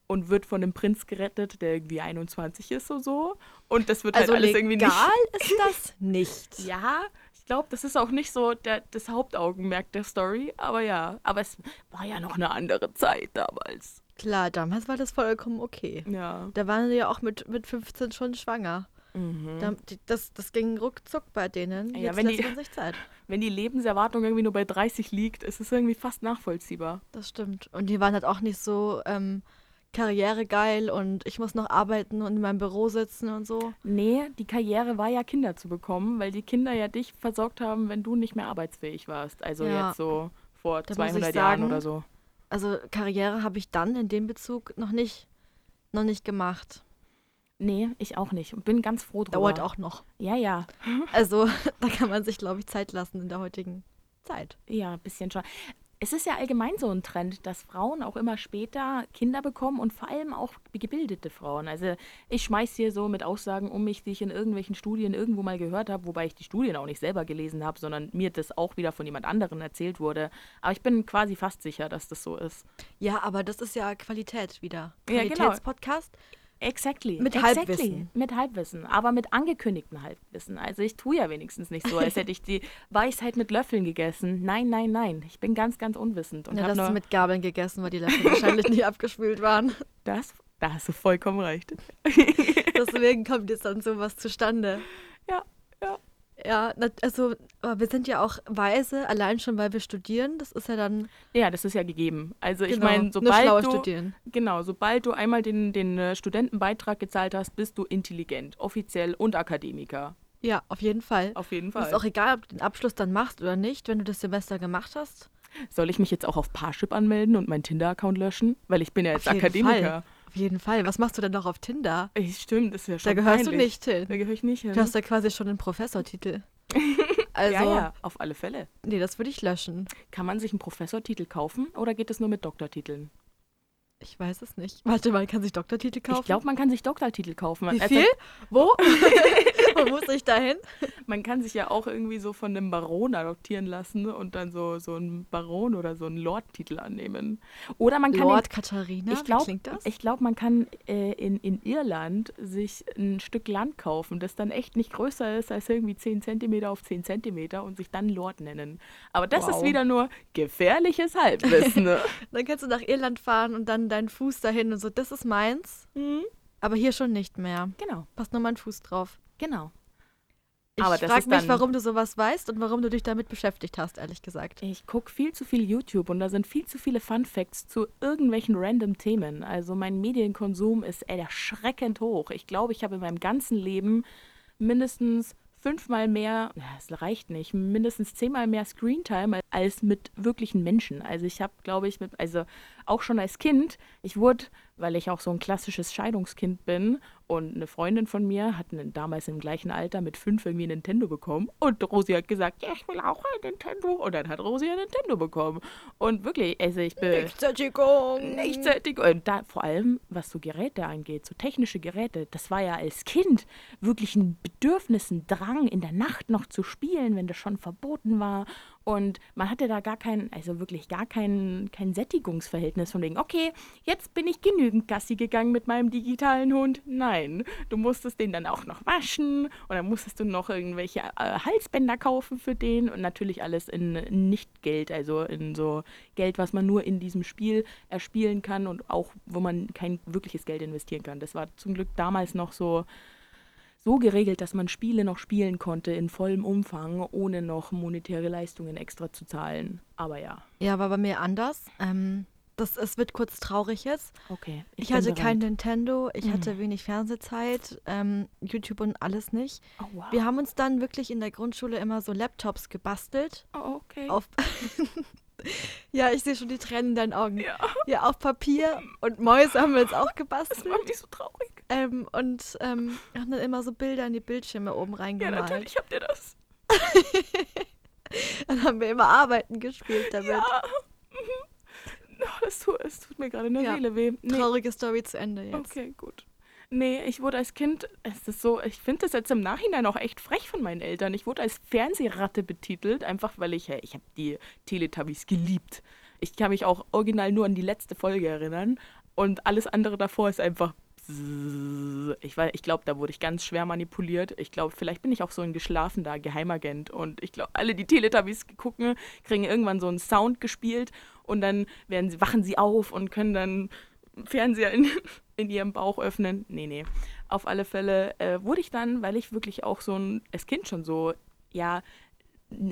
und wird von einem Prinz gerettet, der irgendwie 21 ist oder so. Und das wird Also halt alles irgendwie nicht. legal ist das nicht. Ja, glaube, das ist auch nicht so der, das Hauptaugenmerk der Story, aber ja. Aber es war ja noch eine andere Zeit damals. Klar, damals war das vollkommen okay. Ja. Da waren sie ja auch mit, mit 15 schon schwanger. Mhm. Da, die, das, das ging ruckzuck bei denen. Ja, Jetzt wenn lässt die- man sich Zeit. Wenn die Lebenserwartung irgendwie nur bei 30 liegt, ist es irgendwie fast nachvollziehbar. Das stimmt. Und die waren halt auch nicht so ähm, karrieregeil und ich muss noch arbeiten und in meinem Büro sitzen und so. Nee, die Karriere war ja Kinder zu bekommen, weil die Kinder ja dich versorgt haben, wenn du nicht mehr arbeitsfähig warst. Also Ja. jetzt so vor Da muss ich 200 Jahren sagen, oder so. Also Karriere habe ich dann in dem Bezug noch nicht, noch nicht gemacht. Nee, ich auch nicht. Und bin ganz froh drüber. Dauert auch noch. Ja, ja. Also da kann man sich, glaube ich, Zeit lassen in der heutigen Zeit. Ja, ein bisschen schon. Es ist ja allgemein so ein Trend, dass Frauen auch immer später Kinder bekommen und vor allem auch gebildete Frauen. Also ich schmeiß hier so mit Aussagen um mich, die ich in irgendwelchen Studien irgendwo mal gehört habe, wobei ich die Studien auch nicht selber gelesen habe, sondern mir das auch wieder von jemand anderem erzählt wurde. Aber ich bin quasi fast sicher, dass das so ist. Ja, aber das ist ja Qualität wieder. Ja, genau. Exactly. Mit exactly. Halbwissen. Mit Halbwissen, aber mit angekündigtem Halbwissen. Also ich tue ja wenigstens nicht so, als hätte ich die Weisheit mit Löffeln gegessen. Nein, nein, nein. Ich bin ganz, ganz unwissend. Und Ja, das ist mit Gabeln gegessen, weil die Löffel wahrscheinlich nicht abgespült waren. das, da hast du vollkommen recht. Deswegen kommt jetzt dann sowas zustande. Ja, ja. Also wir sind ja auch weise, allein schon, weil wir studieren. Das ist ja dann Ja, das ist ja gegeben. Also ich genau, meine, nur sobald du studieren. genau, sobald du einmal den, den äh, Studentenbeitrag gezahlt hast, bist du intelligent, offiziell und Akademiker. Ja, auf jeden Fall. Auf jeden Und Fall. ist auch egal, ob du den Abschluss dann machst oder nicht, wenn du das Semester gemacht hast. Soll ich mich jetzt auch auf Parship anmelden und meinen Tinder-Account löschen? Weil ich bin ja jetzt Akademiker. Fall. Auf jeden Fall. Was machst du denn noch auf Tinder? Ey, stimmt, das wäre schon Da gehörst du peinlich. nicht hin. Da gehöre ich nicht hin. Du hast ja quasi schon einen Professortitel. Also, ja, ja, auf alle Fälle. nee, das würde ich löschen. Kann man sich einen Professortitel kaufen oder geht es nur mit Doktortiteln? Ich weiß es nicht. Warte mal, kann sich Doktortitel kaufen? Ich glaube, man kann sich Doktortitel kaufen. Wie viel? Wo? Wo muss ich da hin? Man kann sich ja auch irgendwie so von einem Baron adoptieren lassen und dann so, so einen Baron oder so einen Lord-Titel annehmen. Oder man kann Lord Katharina? Ich Wie glaube, klingt das? ich glaub, man kann äh, in, in Irland sich ein Stück Land kaufen, das dann echt nicht größer ist als irgendwie 10 cm auf 10 cm und sich dann Lord nennen. Aber das Wow. ist wieder nur gefährliches Halbwissen. ne? Dann kannst du nach Irland fahren und dann deinen Fuß dahin und so, das ist meins. Mhm. Aber hier schon nicht mehr. Genau, Passt nur mein Fuß drauf. Genau. Ich Aber das frage mich, warum du sowas weißt und warum du dich damit beschäftigt hast, ehrlich gesagt. Ich gucke viel zu viel YouTube und da sind viel zu viele Fun Facts zu irgendwelchen random Themen. Also mein Medienkonsum ist erschreckend hoch. Ich glaube, ich habe in meinem ganzen Leben mindestens fünfmal mehr, es reicht nicht, mindestens zehnmal mehr Screentime als mit wirklichen Menschen. Also ich habe, glaube ich, mit, also auch schon als Kind, ich wurde, weil ich auch so ein klassisches Scheidungskind bin und eine Freundin von mir hat einen, damals im gleichen Alter mit fünf irgendwie ein Nintendo bekommen und Rosi hat gesagt, ja, ich will auch ein Nintendo und dann hat Rosi ein Nintendo bekommen und wirklich, also ich bin... Nichtsättigung. Nichtsättig. Und da, vor allem, was so Geräte angeht, so technische Geräte, das war ja als Kind wirklich ein Bedürfnis, ein Drang, in der Nacht noch zu spielen, wenn das schon verboten war. Und man hatte da gar kein, also wirklich gar kein, kein Sättigungsverhältnis von wegen, okay, jetzt bin ich genügend Gassi gegangen mit meinem digitalen Hund. Nein, du musstest den dann auch noch waschen und dann musstest du noch irgendwelche äh, Halsbänder kaufen für den und natürlich alles in Nicht-Geld, also in so Geld, was man nur in diesem Spiel erspielen kann und auch, wo man kein wirkliches Geld investieren kann. Das war zum Glück damals noch so so geregelt, dass man Spiele noch spielen konnte in vollem Umfang, ohne noch monetäre Leistungen extra zu zahlen. Aber ja. Ja, war bei mir anders. Ähm, das, es wird kurz traurig jetzt. Okay. Ich, bin hatte bereit. kein Nintendo, ich Mhm. hatte wenig Fernsehzeit, ähm, YouTube und alles nicht. Oh, wow. Wir haben uns dann wirklich in der Grundschule immer so Laptops gebastelt. oh, okay. Auf ja, ich sehe schon die Tränen in deinen Augen. ja, Ja, auf Papier und Mäuse haben wir jetzt auch das gebastelt. macht mich so traurig. Ähm, und ähm, haben dann immer so Bilder in die Bildschirme oben Ja, reingemalt. natürlich habt ihr das. Dann haben wir immer Arbeiten gespielt damit. Ja. Mhm. Oh, es, tut, es tut mir gerade in der Ja. Seele weh. Nee. Traurige Story zu Ende jetzt. Okay, gut. Nee, ich wurde als Kind, es ist so, ich finde das jetzt im Nachhinein auch echt frech von meinen Eltern. Ich wurde als Fernsehratte betitelt, einfach weil ich, hey, ich habe die Teletubbies geliebt. Ich kann mich auch original nur an die letzte Folge erinnern und alles andere davor ist einfach ich, ich glaube, da wurde ich ganz schwer manipuliert. Ich glaube, vielleicht bin ich auch so ein geschlafener Geheimagent. Und ich glaube, alle, die Teletubbies gucken, kriegen irgendwann so einen Sound gespielt und dann werden sie, wachen sie auf und können dann Fernseher in, in ihrem Bauch öffnen. Nee, nee. Auf alle Fälle äh, wurde ich dann, weil ich wirklich auch so ein, als Kind schon so, ja,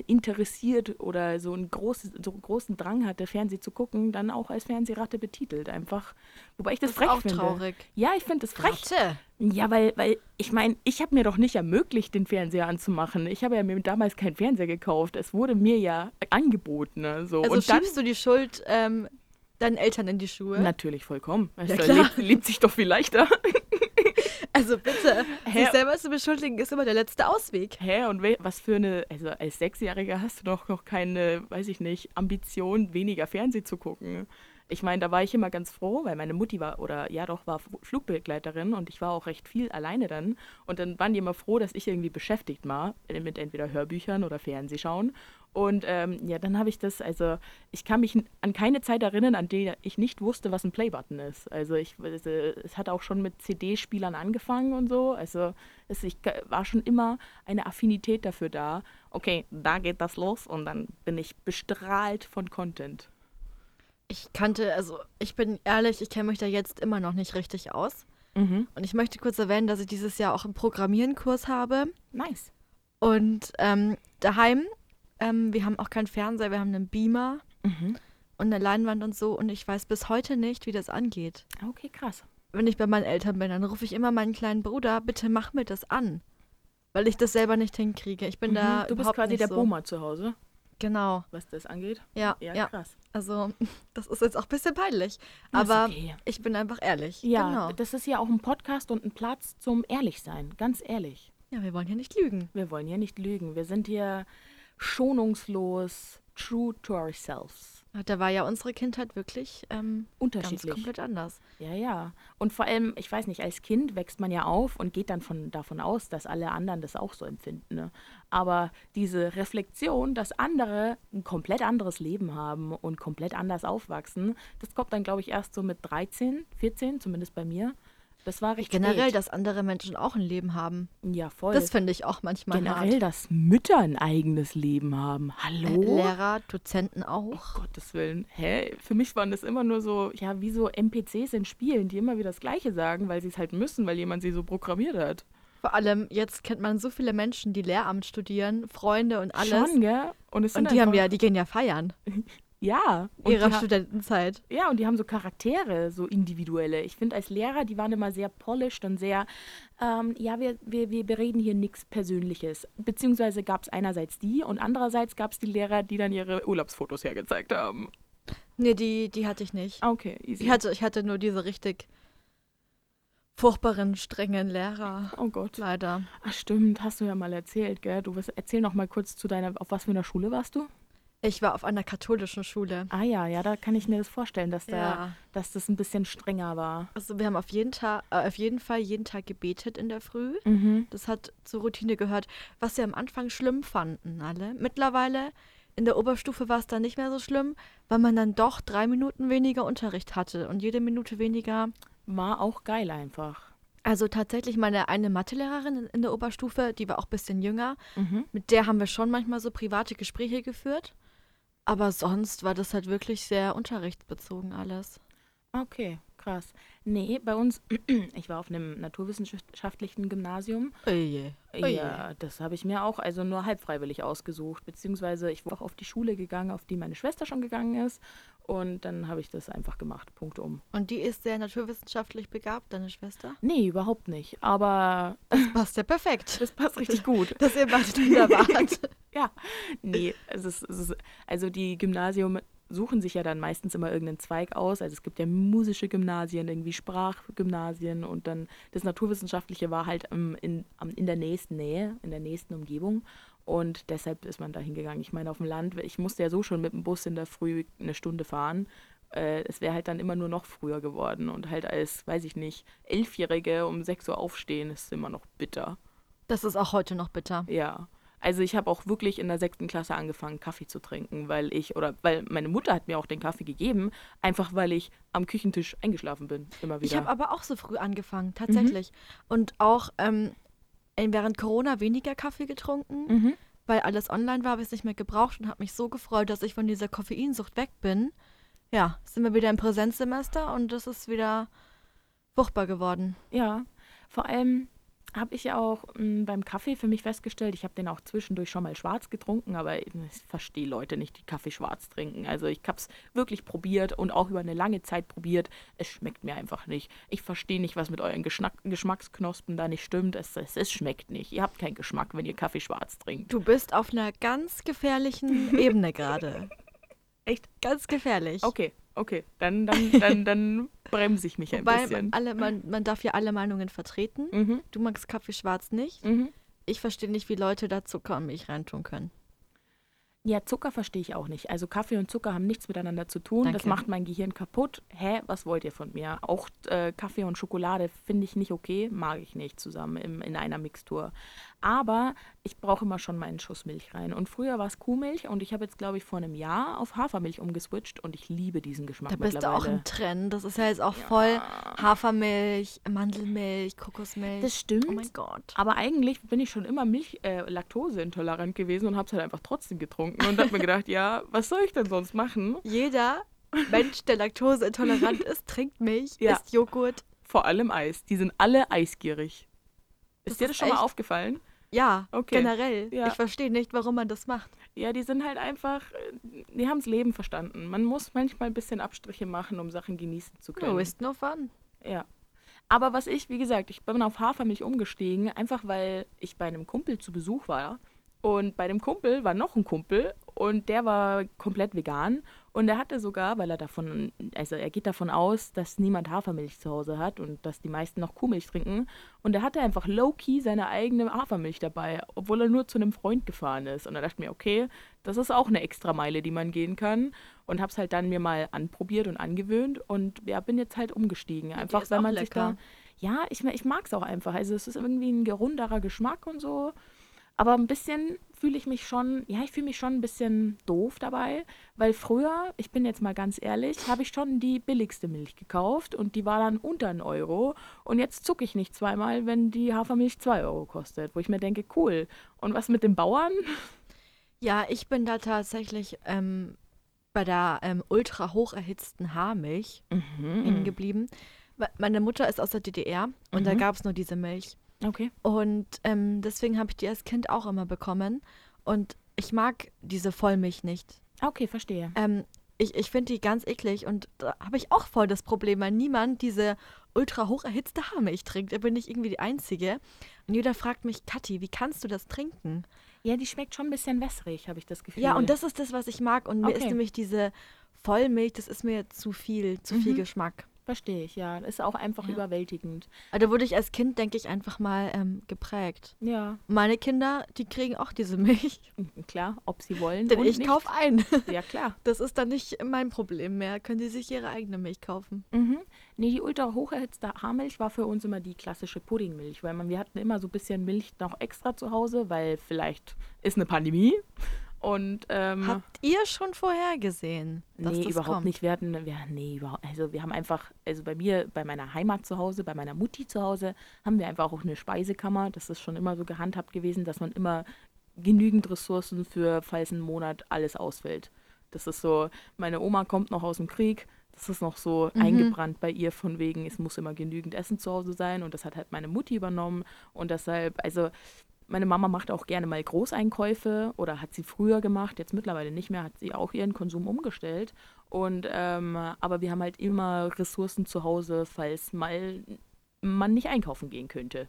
interessiert oder so einen großen, so einen großen Drang hatte, Fernsehen zu gucken, dann auch als Fernsehratte betitelt. Einfach. Wobei ich das, Das ist frech auch finde. traurig. Ja, ich finde das frech. Ratte. Ja, weil, weil ich meine, ich habe mir doch nicht ermöglicht, den Fernseher anzumachen. Ich habe ja mir damals keinen Fernseher gekauft. Es wurde mir ja angeboten. ne, So. Also Und dann schiebst du die Schuld ähm, deinen Eltern in die Schuhe? natürlich vollkommen. Ja, Es lebt, lebt sich doch viel leichter. Also bitte, Hä? sich selber zu beschuldigen ist immer der letzte Ausweg. Hä, und was für eine, also als Sechsjähriger hast du doch noch keine, weiß ich nicht, Ambition, weniger Fernsehen zu gucken. Ich meine, da war ich immer ganz froh, weil meine Mutti war, oder ja doch, war Flugbegleiterin und ich war auch recht viel alleine dann. Und dann waren die immer froh, dass ich irgendwie beschäftigt war, äh, mit entweder Hörbüchern oder Fernsehschauen. Und ähm, ja, dann habe ich das, also ich kann mich an keine Zeit erinnern, an der ich nicht wusste, was ein Playbutton ist. Also ich, also, es hat auch schon mit CD-Spielern angefangen und so. Also es ich, war schon immer eine Affinität dafür da. Okay, da geht das los und dann bin ich bestrahlt von Content. Ich kannte, also ich bin ehrlich, ich kenne mich da jetzt immer noch nicht richtig aus. Mhm. Und ich möchte kurz erwähnen, dass ich dieses Jahr auch einen Programmierenkurs habe. Nice. Und ähm, daheim, ähm, wir haben auch keinen Fernseher, wir haben einen Beamer Mhm. und eine Leinwand und so. Und ich weiß bis heute nicht, wie das angeht. Okay, krass. Wenn ich bei meinen Eltern bin, dann rufe ich immer meinen kleinen Bruder, bitte mach mir das an. Weil ich das selber nicht hinkriege. Ich bin da. Mhm. Du bist quasi der so. Boomer zu Hause, Genau. was das angeht. Ja, Ja, ja. krass. Also, das ist jetzt auch ein bisschen peinlich. Aber okay. ich bin einfach ehrlich. Ja, Genau. das ist ja auch ein Podcast und ein Platz zum Ehrlichsein. Ganz ehrlich. Ja, wir wollen hier nicht lügen. Wir wollen hier nicht lügen. Wir sind hier schonungslos, true to ourselves. Da war ja unsere Kindheit wirklich ähm, ganz Unterschiedlich. komplett anders. Ja, ja. Und vor allem, ich weiß nicht, als Kind wächst man ja auf und geht dann von, davon aus, dass alle anderen das auch so empfinden. Ne? Aber diese Reflexion, dass andere ein komplett anderes Leben haben und komplett anders aufwachsen, das kommt dann, glaube ich, erst so mit 13, 14, zumindest bei mir. Das war recht Generell, spät. dass andere Menschen auch ein Leben haben. Ja, voll. Das finde ich auch manchmal Generell, hart. dass Mütter ein eigenes Leben haben. Hallo? Äh, Lehrer, Dozenten Oh auch. Gottes Willen. Hä? Für mich waren das immer nur so, ja, wie so NPCs in Spielen, die immer wieder das Gleiche sagen, weil sie es halt müssen, weil jemand sie so programmiert hat. Vor allem, jetzt kennt man so viele Menschen, die Lehramt studieren, Freunde und alles. Schon, gell? Und, und die haben ja, die gehen ja feiern. Ja. Ihrer Studentenzeit. Ja, und die haben so Charaktere, so individuelle. Ich finde, als Lehrer, die waren immer sehr polished und sehr, ähm, ja, wir, wir, wir bereden hier nichts Persönliches. Beziehungsweise gab es einerseits die und andererseits gab es die Lehrer, die dann ihre Urlaubsfotos hergezeigt haben. Nee, die, die hatte ich nicht. Ah, Okay, easy. Ich hatte, ich hatte nur diese richtig furchtbaren, strengen Lehrer. oh Gott. Leider. Ach stimmt, hast du ja mal erzählt, gell? Du wirst, erzähl noch mal kurz zu deiner, auf was für einer Schule warst du? Ich war auf einer katholischen Schule. Ah ja, ja, da kann ich mir das vorstellen, dass da, Ja. dass das ein bisschen strenger war. Also wir haben auf jeden, Tag, äh, auf jeden Fall jeden Tag gebetet in der Früh. Mhm. Das hat zur Routine gehört, was wir am Anfang schlimm fanden, alle. Mittlerweile in der Oberstufe war es dann nicht mehr so schlimm, weil man dann doch drei Minuten weniger Unterricht hatte und jede Minute weniger. War auch geil einfach. Also tatsächlich meine eine Mathelehrerin in- der Oberstufe, die war auch ein bisschen jünger. Mhm. Mit der haben wir schon manchmal so private Gespräche geführt. Aber sonst war das halt wirklich sehr unterrichtsbezogen alles. Okay, krass. Nee, bei uns, ich war auf einem naturwissenschaftlichen Gymnasium. Oje. Oje. Ja, das habe ich mir auch also nur halb freiwillig ausgesucht. Beziehungsweise ich war auch auf die Schule gegangen, auf die meine Schwester schon gegangen ist. Und dann habe ich das einfach gemacht. Punkt um. Und die ist sehr naturwissenschaftlich begabt, deine Schwester? Nee, überhaupt nicht. Aber Passt ja perfekt. das passt richtig gut. Dass ihr beide da wart. Ja, nee, es ist, es ist, also die Gymnasium suchen sich ja dann meistens immer irgendeinen Zweig aus. Also es gibt ja musische Gymnasien, irgendwie Sprachgymnasien und dann das Naturwissenschaftliche war halt ähm, in, in der nächsten Nähe, in der nächsten Umgebung. Und deshalb ist man da hingegangen. Ich meine, auf dem Land, ich musste ja so schon mit dem Bus in der Früh eine Stunde fahren. Äh, es wäre halt dann immer nur noch früher geworden. Und halt als, weiß ich nicht, Elfjährige um 6 Uhr aufstehen, ist immer noch bitter. Das ist auch heute noch bitter. Ja. Also ich habe auch wirklich in der sechsten Klasse angefangen, Kaffee zu trinken, weil ich, oder weil meine Mutter hat mir auch den Kaffee gegeben, einfach weil ich am Küchentisch eingeschlafen bin, immer wieder. Ich habe aber auch so früh angefangen, tatsächlich. Und auch ähm, während Corona weniger Kaffee getrunken, mhm. weil alles online war, habe ich es nicht mehr gebraucht und habe mich so gefreut, dass ich von dieser Koffeinsucht weg bin. Ja, sind wir wieder im Präsenzsemester und das ist wieder furchtbar geworden. Ja, vor allem habe ich ja auch m, beim Kaffee für mich festgestellt, ich habe den auch zwischendurch schon mal schwarz getrunken, aber ich verstehe Leute nicht, die Kaffee schwarz trinken. Also ich habe es wirklich probiert und auch über eine lange Zeit probiert. Es schmeckt mir einfach nicht. Ich verstehe nicht, was mit euren Geschmack Geschmacksknospen da nicht stimmt. Es, es, es schmeckt nicht. Ihr habt keinen Geschmack, wenn ihr Kaffee schwarz trinkt. Du bist auf einer ganz gefährlichen Ebene gerade. Echt? Ganz gefährlich. Okay, okay. Dann, dann, dann, dann bremse ich mich ein Wobei bisschen. alle, man, man darf ja alle Meinungen vertreten. Mhm, Du magst Kaffee schwarz nicht. mhm. Ich verstehe nicht, wie Leute da Zucker und Milch reintun können. Ja, Zucker verstehe ich auch nicht. Also Kaffee und Zucker haben nichts miteinander zu tun. Das Danke. macht mein Gehirn kaputt. Hä, was wollt ihr von mir? Auch äh, Kaffee und Schokolade finde ich nicht okay, mag ich nicht zusammen im, in einer Mixtur. Aber ich brauche immer schon meinen Schuss Milch rein. Und früher war es Kuhmilch und ich habe jetzt, glaube ich, vor einem Jahr auf Hafermilch umgeswitcht und ich liebe diesen Geschmack Da bist du auch im Trend. Das ist ja jetzt auch voll Hafermilch, Mandelmilch, Kokosmilch. das stimmt. oh mein Gott. Aber eigentlich bin ich schon immer Milch, äh, Laktoseintolerant gewesen und habe es halt einfach trotzdem getrunken und habe mir gedacht, ja, was soll ich denn sonst machen? Jeder Mensch, der laktoseintolerant ist, trinkt Milch, Ja. isst Joghurt. Vor allem Eis. Die sind alle eisgierig. Ist Das dir das schon mal echt- aufgefallen? Ja, Okay. generell. Ja. Ich verstehe nicht, warum man das macht. Ja, die sind halt einfach, die haben das Leben verstanden. Man muss manchmal ein bisschen Abstriche machen, um Sachen genießen zu können. No, ist no fun. Ja. Aber was ich, wie gesagt, ich bin auf Hafermilch umgestiegen, einfach weil ich bei einem Kumpel zu Besuch war. Und bei dem Kumpel war noch ein Kumpel und der war komplett vegan. Und er hatte sogar, weil er davon, also er geht davon aus, dass niemand Hafermilch zu Hause hat und dass die meisten noch Kuhmilch trinken. Und er hatte einfach low-key seine eigene Hafermilch dabei, obwohl er nur zu einem Freund gefahren ist. Und da dachte ich mir, okay, das ist auch eine extra Meile, die man gehen kann. Und hab's halt dann mir mal anprobiert und angewöhnt und ja, bin jetzt halt umgestiegen. Einfach, weil man sich da lecker. ja, ich, ich mag es auch einfach. Also es ist irgendwie ein gerunderer Geschmack und so. Aber ein bisschen fühle ich mich schon, ja, ich fühle mich schon ein bisschen doof dabei, weil früher, ich bin jetzt mal ganz ehrlich, habe ich schon die billigste Milch gekauft und die war dann unter einen Euro. Und jetzt zucke ich nicht zweimal, wenn die Hafermilch zwei Euro kostet, wo ich mir denke, cool. Und was mit den Bauern? Ja, ich bin da tatsächlich ähm, bei der ähm, ultra hoch erhitzten Haarmilch Mhm. hängen geblieben. Meine Mutter ist aus der DDR und da Mhm. gab es nur diese Milch. Okay. Und ähm, deswegen habe ich die als Kind auch immer bekommen. Und ich mag diese Vollmilch nicht. Okay, verstehe. Ähm, ich ich finde die ganz eklig und da habe ich auch voll das Problem, weil niemand diese ultra hoch erhitzte Haarmilch trinkt. Da bin ich irgendwie die Einzige. Und jeder fragt mich, Kathi, wie kannst du das trinken? Ja, die schmeckt schon ein bisschen wässrig, habe ich das Gefühl. Ja, und das ist das, was ich mag. Und mir ist Okay. nämlich diese Vollmilch, das ist mir zu viel, zu viel Mhm. Geschmack. Verstehe ich, ja. Ist auch einfach Ja. überwältigend. Aber da wurde ich als Kind, denke ich, einfach mal ähm, geprägt. Ja, Meine Kinder, die kriegen auch diese Milch. klar, ob sie wollen. Denn und ich nicht. kaufe ein. Ja, klar. Das ist dann nicht mein Problem mehr. Können die sich ihre eigene Milch kaufen? Mhm. Nee, die ultra hocherhitzte Haarmilch war für uns immer die klassische Puddingmilch, weil man, wir hatten immer so ein bisschen Milch noch extra zu Hause, weil vielleicht ist eine Pandemie. Und ähm, Habt ihr schon vorhergesehen, dass nee, das überhaupt kommt? nicht. Wir hatten, wir, nee, überhaupt, also wir haben einfach, also bei mir, bei meiner Heimat zu Hause, bei meiner Mutti zu Hause, haben wir einfach auch eine Speisekammer. Das ist schon immer so gehandhabt gewesen, dass man immer genügend Ressourcen für, falls ein Monat alles ausfällt. Das ist so, meine Oma kommt noch aus dem Krieg, das ist noch so Mhm. eingebrannt bei ihr von wegen, es muss immer genügend Essen zu Hause sein und das hat halt meine Mutti übernommen und deshalb, also meine Mama macht auch gerne mal Großeinkäufe oder hat sie früher gemacht, jetzt mittlerweile nicht mehr, hat sie auch ihren Konsum umgestellt. Und ähm, aber wir haben halt immer Ressourcen zu Hause, falls mal man nicht einkaufen gehen könnte.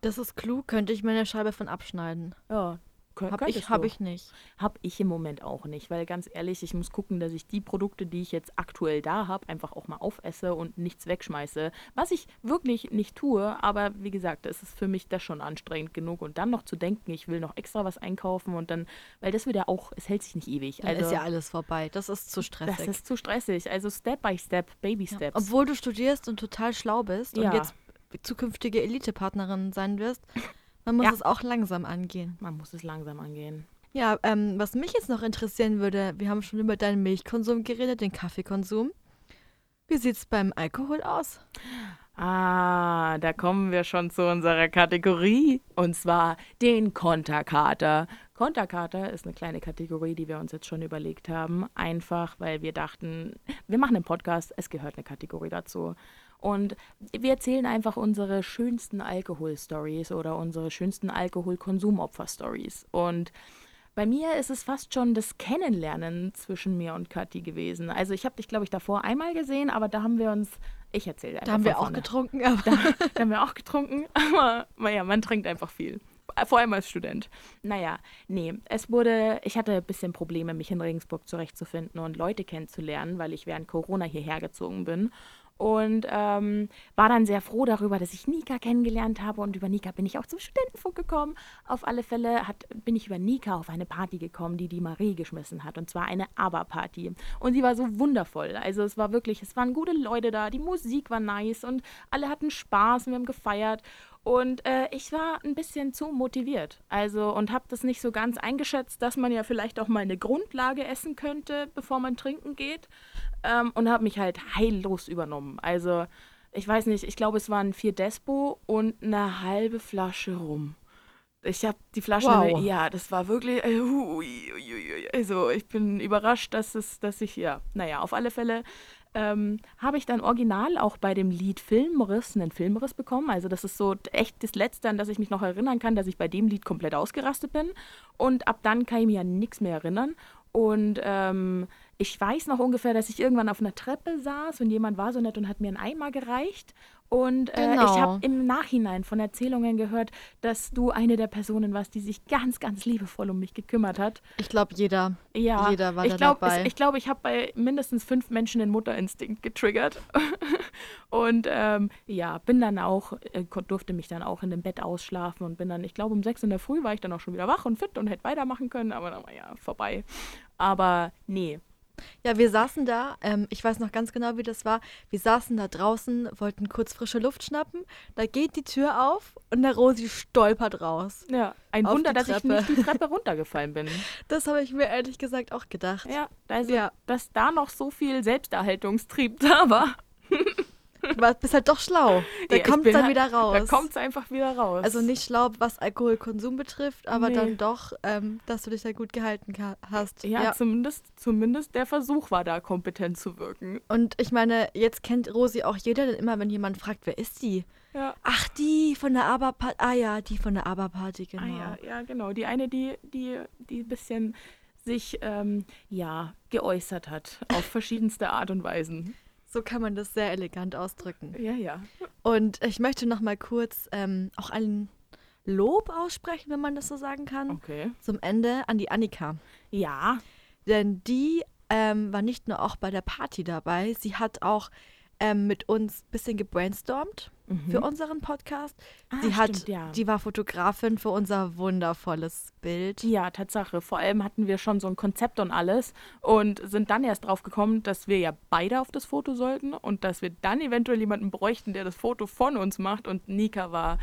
Das ist klug, könnte ich mir eine Scheibe von abschneiden. Ja, kö- Hab könntest ich, hab du. ich nicht. Hab ich im Moment auch nicht, weil ganz ehrlich, ich muss gucken, dass ich die Produkte, die ich jetzt aktuell da habe, einfach auch mal aufesse und nichts wegschmeiße. Was ich wirklich nicht tue, aber wie gesagt, es ist für mich das schon anstrengend genug. Und dann noch zu denken, ich will noch extra was einkaufen und dann, weil das wird ja auch, es hält sich nicht ewig. Dann also ist ja alles vorbei. Das ist zu das stressig. ist zu stressig. Also Step by Step, Baby Ja. Steps. Obwohl du studierst und total schlau bist Ja. und jetzt zukünftige Elitepartnerin sein wirst, man muss Ja. es auch langsam angehen. Man muss es langsam angehen. Ja, ähm, was mich jetzt noch interessieren würde, wir haben schon über deinen Milchkonsum geredet, den Kaffeekonsum. Wie sieht's beim Alkohol aus? Ah, da kommen wir schon zu unserer Kategorie. Und zwar den Konterkater. Konterkater ist eine kleine Kategorie, die wir uns jetzt schon überlegt haben. Einfach, weil wir dachten, wir machen einen Podcast, es gehört eine Kategorie dazu. Und wir erzählen einfach unsere schönsten Alkohol-Stories oder unsere schönsten Alkoholkonsumopfer-Stories. Und bei mir ist es fast schon das Kennenlernen zwischen mir und Kathi gewesen. Also ich habe dich, glaube ich, davor einmal gesehen, aber da haben wir uns, ich erzähle einfach Da haben wir von auch vorne. getrunken, aber Da haben wir auch getrunken, aber naja, man trinkt einfach viel. Vor allem als Student. Naja, nee, es wurde, ich hatte ein bisschen Probleme, mich in Regensburg zurechtzufinden und Leute kennenzulernen, weil ich während Corona hierher gezogen bin. Und ähm, war dann sehr froh darüber, dass ich Nika kennengelernt habe. Und über Nika bin ich auch zum Studentenfunk gekommen. Auf alle Fälle hat, bin ich über Nika auf eine Party gekommen, die die Marie geschmissen hat. Und zwar eine ABBA-Party. Und sie war so wundervoll. Also es war wirklich, es waren gute Leute da. Die Musik war nice und alle hatten Spaß. Wir haben gefeiert. Und äh, ich war ein bisschen zu motiviert. Also und habe das nicht so ganz eingeschätzt, dass man ja vielleicht auch mal eine Grundlage essen könnte, bevor man trinken geht. Ähm, und habe mich halt heillos übernommen. Also ich weiß nicht, ich glaube, es waren vier Despo und eine halbe Flasche rum. Ich habe die Flasche, Wow. ja, das war wirklich, äh, also ich bin überrascht, dass es, dass ich, ja, naja, auf alle Fälle ähm, habe ich dann original auch bei dem Lied Filmriss einen Filmriss bekommen. Also das ist so echt das Letzte, an das ich mich noch erinnern kann, dass ich bei dem Lied komplett ausgerastet bin. Und ab dann kann ich mich an nichts mehr erinnern. Und ähm, ich weiß noch ungefähr, dass ich irgendwann auf einer Treppe saß und jemand war so nett und hat mir einen Eimer gereicht. Und äh, Genau. ich habe im Nachhinein von Erzählungen gehört, dass du eine der Personen warst, die sich ganz, ganz liebevoll um mich gekümmert hat. ich glaube, jeder. Ja, Jeder war ich glaub, dabei. Es, ich glaube, ich habe bei mindestens fünf Menschen den Mutterinstinkt getriggert. und ähm, ja, bin dann auch, äh, durfte mich dann auch in dem Bett ausschlafen und bin dann, ich glaube, um sechs in der Früh war ich dann auch schon wieder wach und fit und hätte weitermachen können, aber dann war ja vorbei. Aber nee, Ja, wir saßen da, ähm, ich weiß noch ganz genau, wie das war. Wir saßen da draußen, wollten kurz frische Luft schnappen. Da geht die Tür auf und der Rosi stolpert raus. ja, ein Wunder, dass ich nicht die Treppe runtergefallen bin. Das habe ich mir ehrlich gesagt auch gedacht. Ja, also, Ja. dass da noch so viel Selbsterhaltungstrieb da war. Du bist halt doch schlau. Da Ja, kommt bin dann halt- wieder raus. Da kommt es einfach wieder raus. Also nicht schlau, was Alkoholkonsum betrifft, aber Nee. dann doch, ähm, dass du dich da gut gehalten hast. Ja, Zumindest, zumindest der Versuch war da, kompetent zu wirken. Und ich meine, jetzt kennt Rosi auch jeder, denn immer wenn jemand fragt, wer ist die? Ja. Ach, die von der Aber-Party. Ah ja, die von der Aber-Party, genau. Ah, ja, ja, genau. Die eine, die, die, die ein bisschen sich ähm, ja, geäußert hat. Auf verschiedenste Art und Weisen. So kann man das sehr elegant ausdrücken. Ja, ja. Und ich möchte noch mal kurz ähm, auch allen Lob aussprechen, wenn man das so sagen kann, Okay. zum Ende an die Annika. Ja, Denn die ähm, war nicht nur auch bei der Party dabei, sie hat auch ähm, mit uns ein bisschen gebrainstormt für unseren Podcast. Ah, sie hat, stimmt, ja. die war Fotografin für unser wundervolles Bild. Ja, Tatsache. Vor allem hatten wir schon so ein Konzept und alles und sind dann erst drauf gekommen, dass wir ja beide auf das Foto sollten und dass wir dann eventuell jemanden bräuchten, der das Foto von uns macht. Und Nika war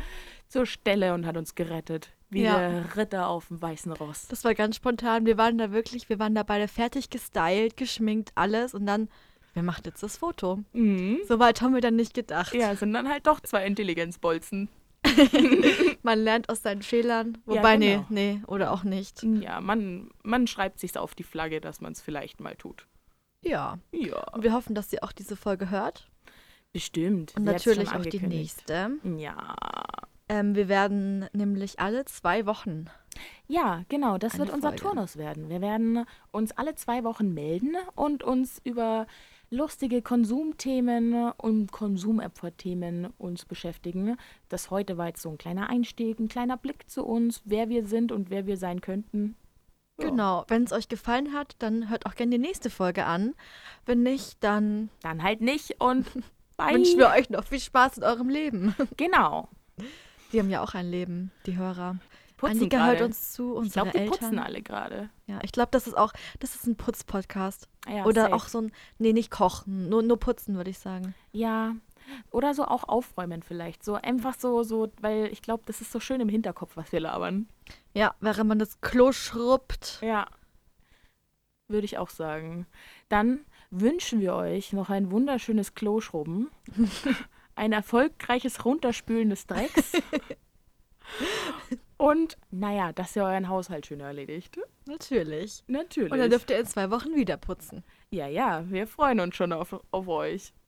zur Stelle und hat uns gerettet. Wie Ja. der Ritter auf dem weißen Ross. Das war ganz spontan. Wir waren da wirklich, wir waren da beide fertig gestylt, geschminkt, alles und dann, wer macht jetzt das Foto? Mhm. So weit haben wir dann nicht gedacht. Ja, sind dann halt doch zwei Intelligenzbolzen. Man lernt aus seinen Fehlern. Ja, Wobei, genau. nee, nee, oder auch nicht. Ja, man, man schreibt sich's auf die Flagge, dass man es vielleicht mal tut. Ja. Ja, Und wir hoffen, dass sie auch diese Folge hört. bestimmt. Und Sie natürlich auch die nächste. Ja. Ähm, wir werden nämlich alle zwei Wochen. Ja, genau, das wird unser Folge. Turnus werden. Wir werden uns alle zwei Wochen melden und uns über lustige Konsumthemen und Konsumopferthemen uns beschäftigen. Das heute war jetzt so ein kleiner Einstieg, ein kleiner Blick zu uns, wer wir sind und wer wir sein könnten. Ja. Genau. Wenn es euch gefallen hat, dann hört auch gerne die nächste Folge an. Wenn nicht, dann Dann halt nicht und bye. wünschen wir euch noch viel Spaß in eurem Leben. Genau. Die haben ja auch ein Leben, die Hörer. Putzen Annika gerade. hört uns zu, Ich unsere glaube, die Eltern. putzen alle gerade. Ja, ich glaube, das ist auch, das ist ein Putz-Podcast. Ja, Oder safe. auch so ein, nee, nicht kochen, nur, nur putzen, würde ich sagen. Ja. Oder so auch aufräumen vielleicht. So einfach so, so, weil ich glaube, das ist so schön im Hinterkopf, was wir labern. Ja, während man das Klo schrubbt. Ja. Würde ich auch sagen. Dann wünschen wir euch noch ein wunderschönes Kloschrubben, ein erfolgreiches Runterspülen des Drecks und, naja, dass ihr euren Haushalt schön erledigt. Natürlich. Natürlich. Und dann dürft ihr in zwei Wochen wieder putzen. ja, ja, wir freuen uns schon auf, auf euch.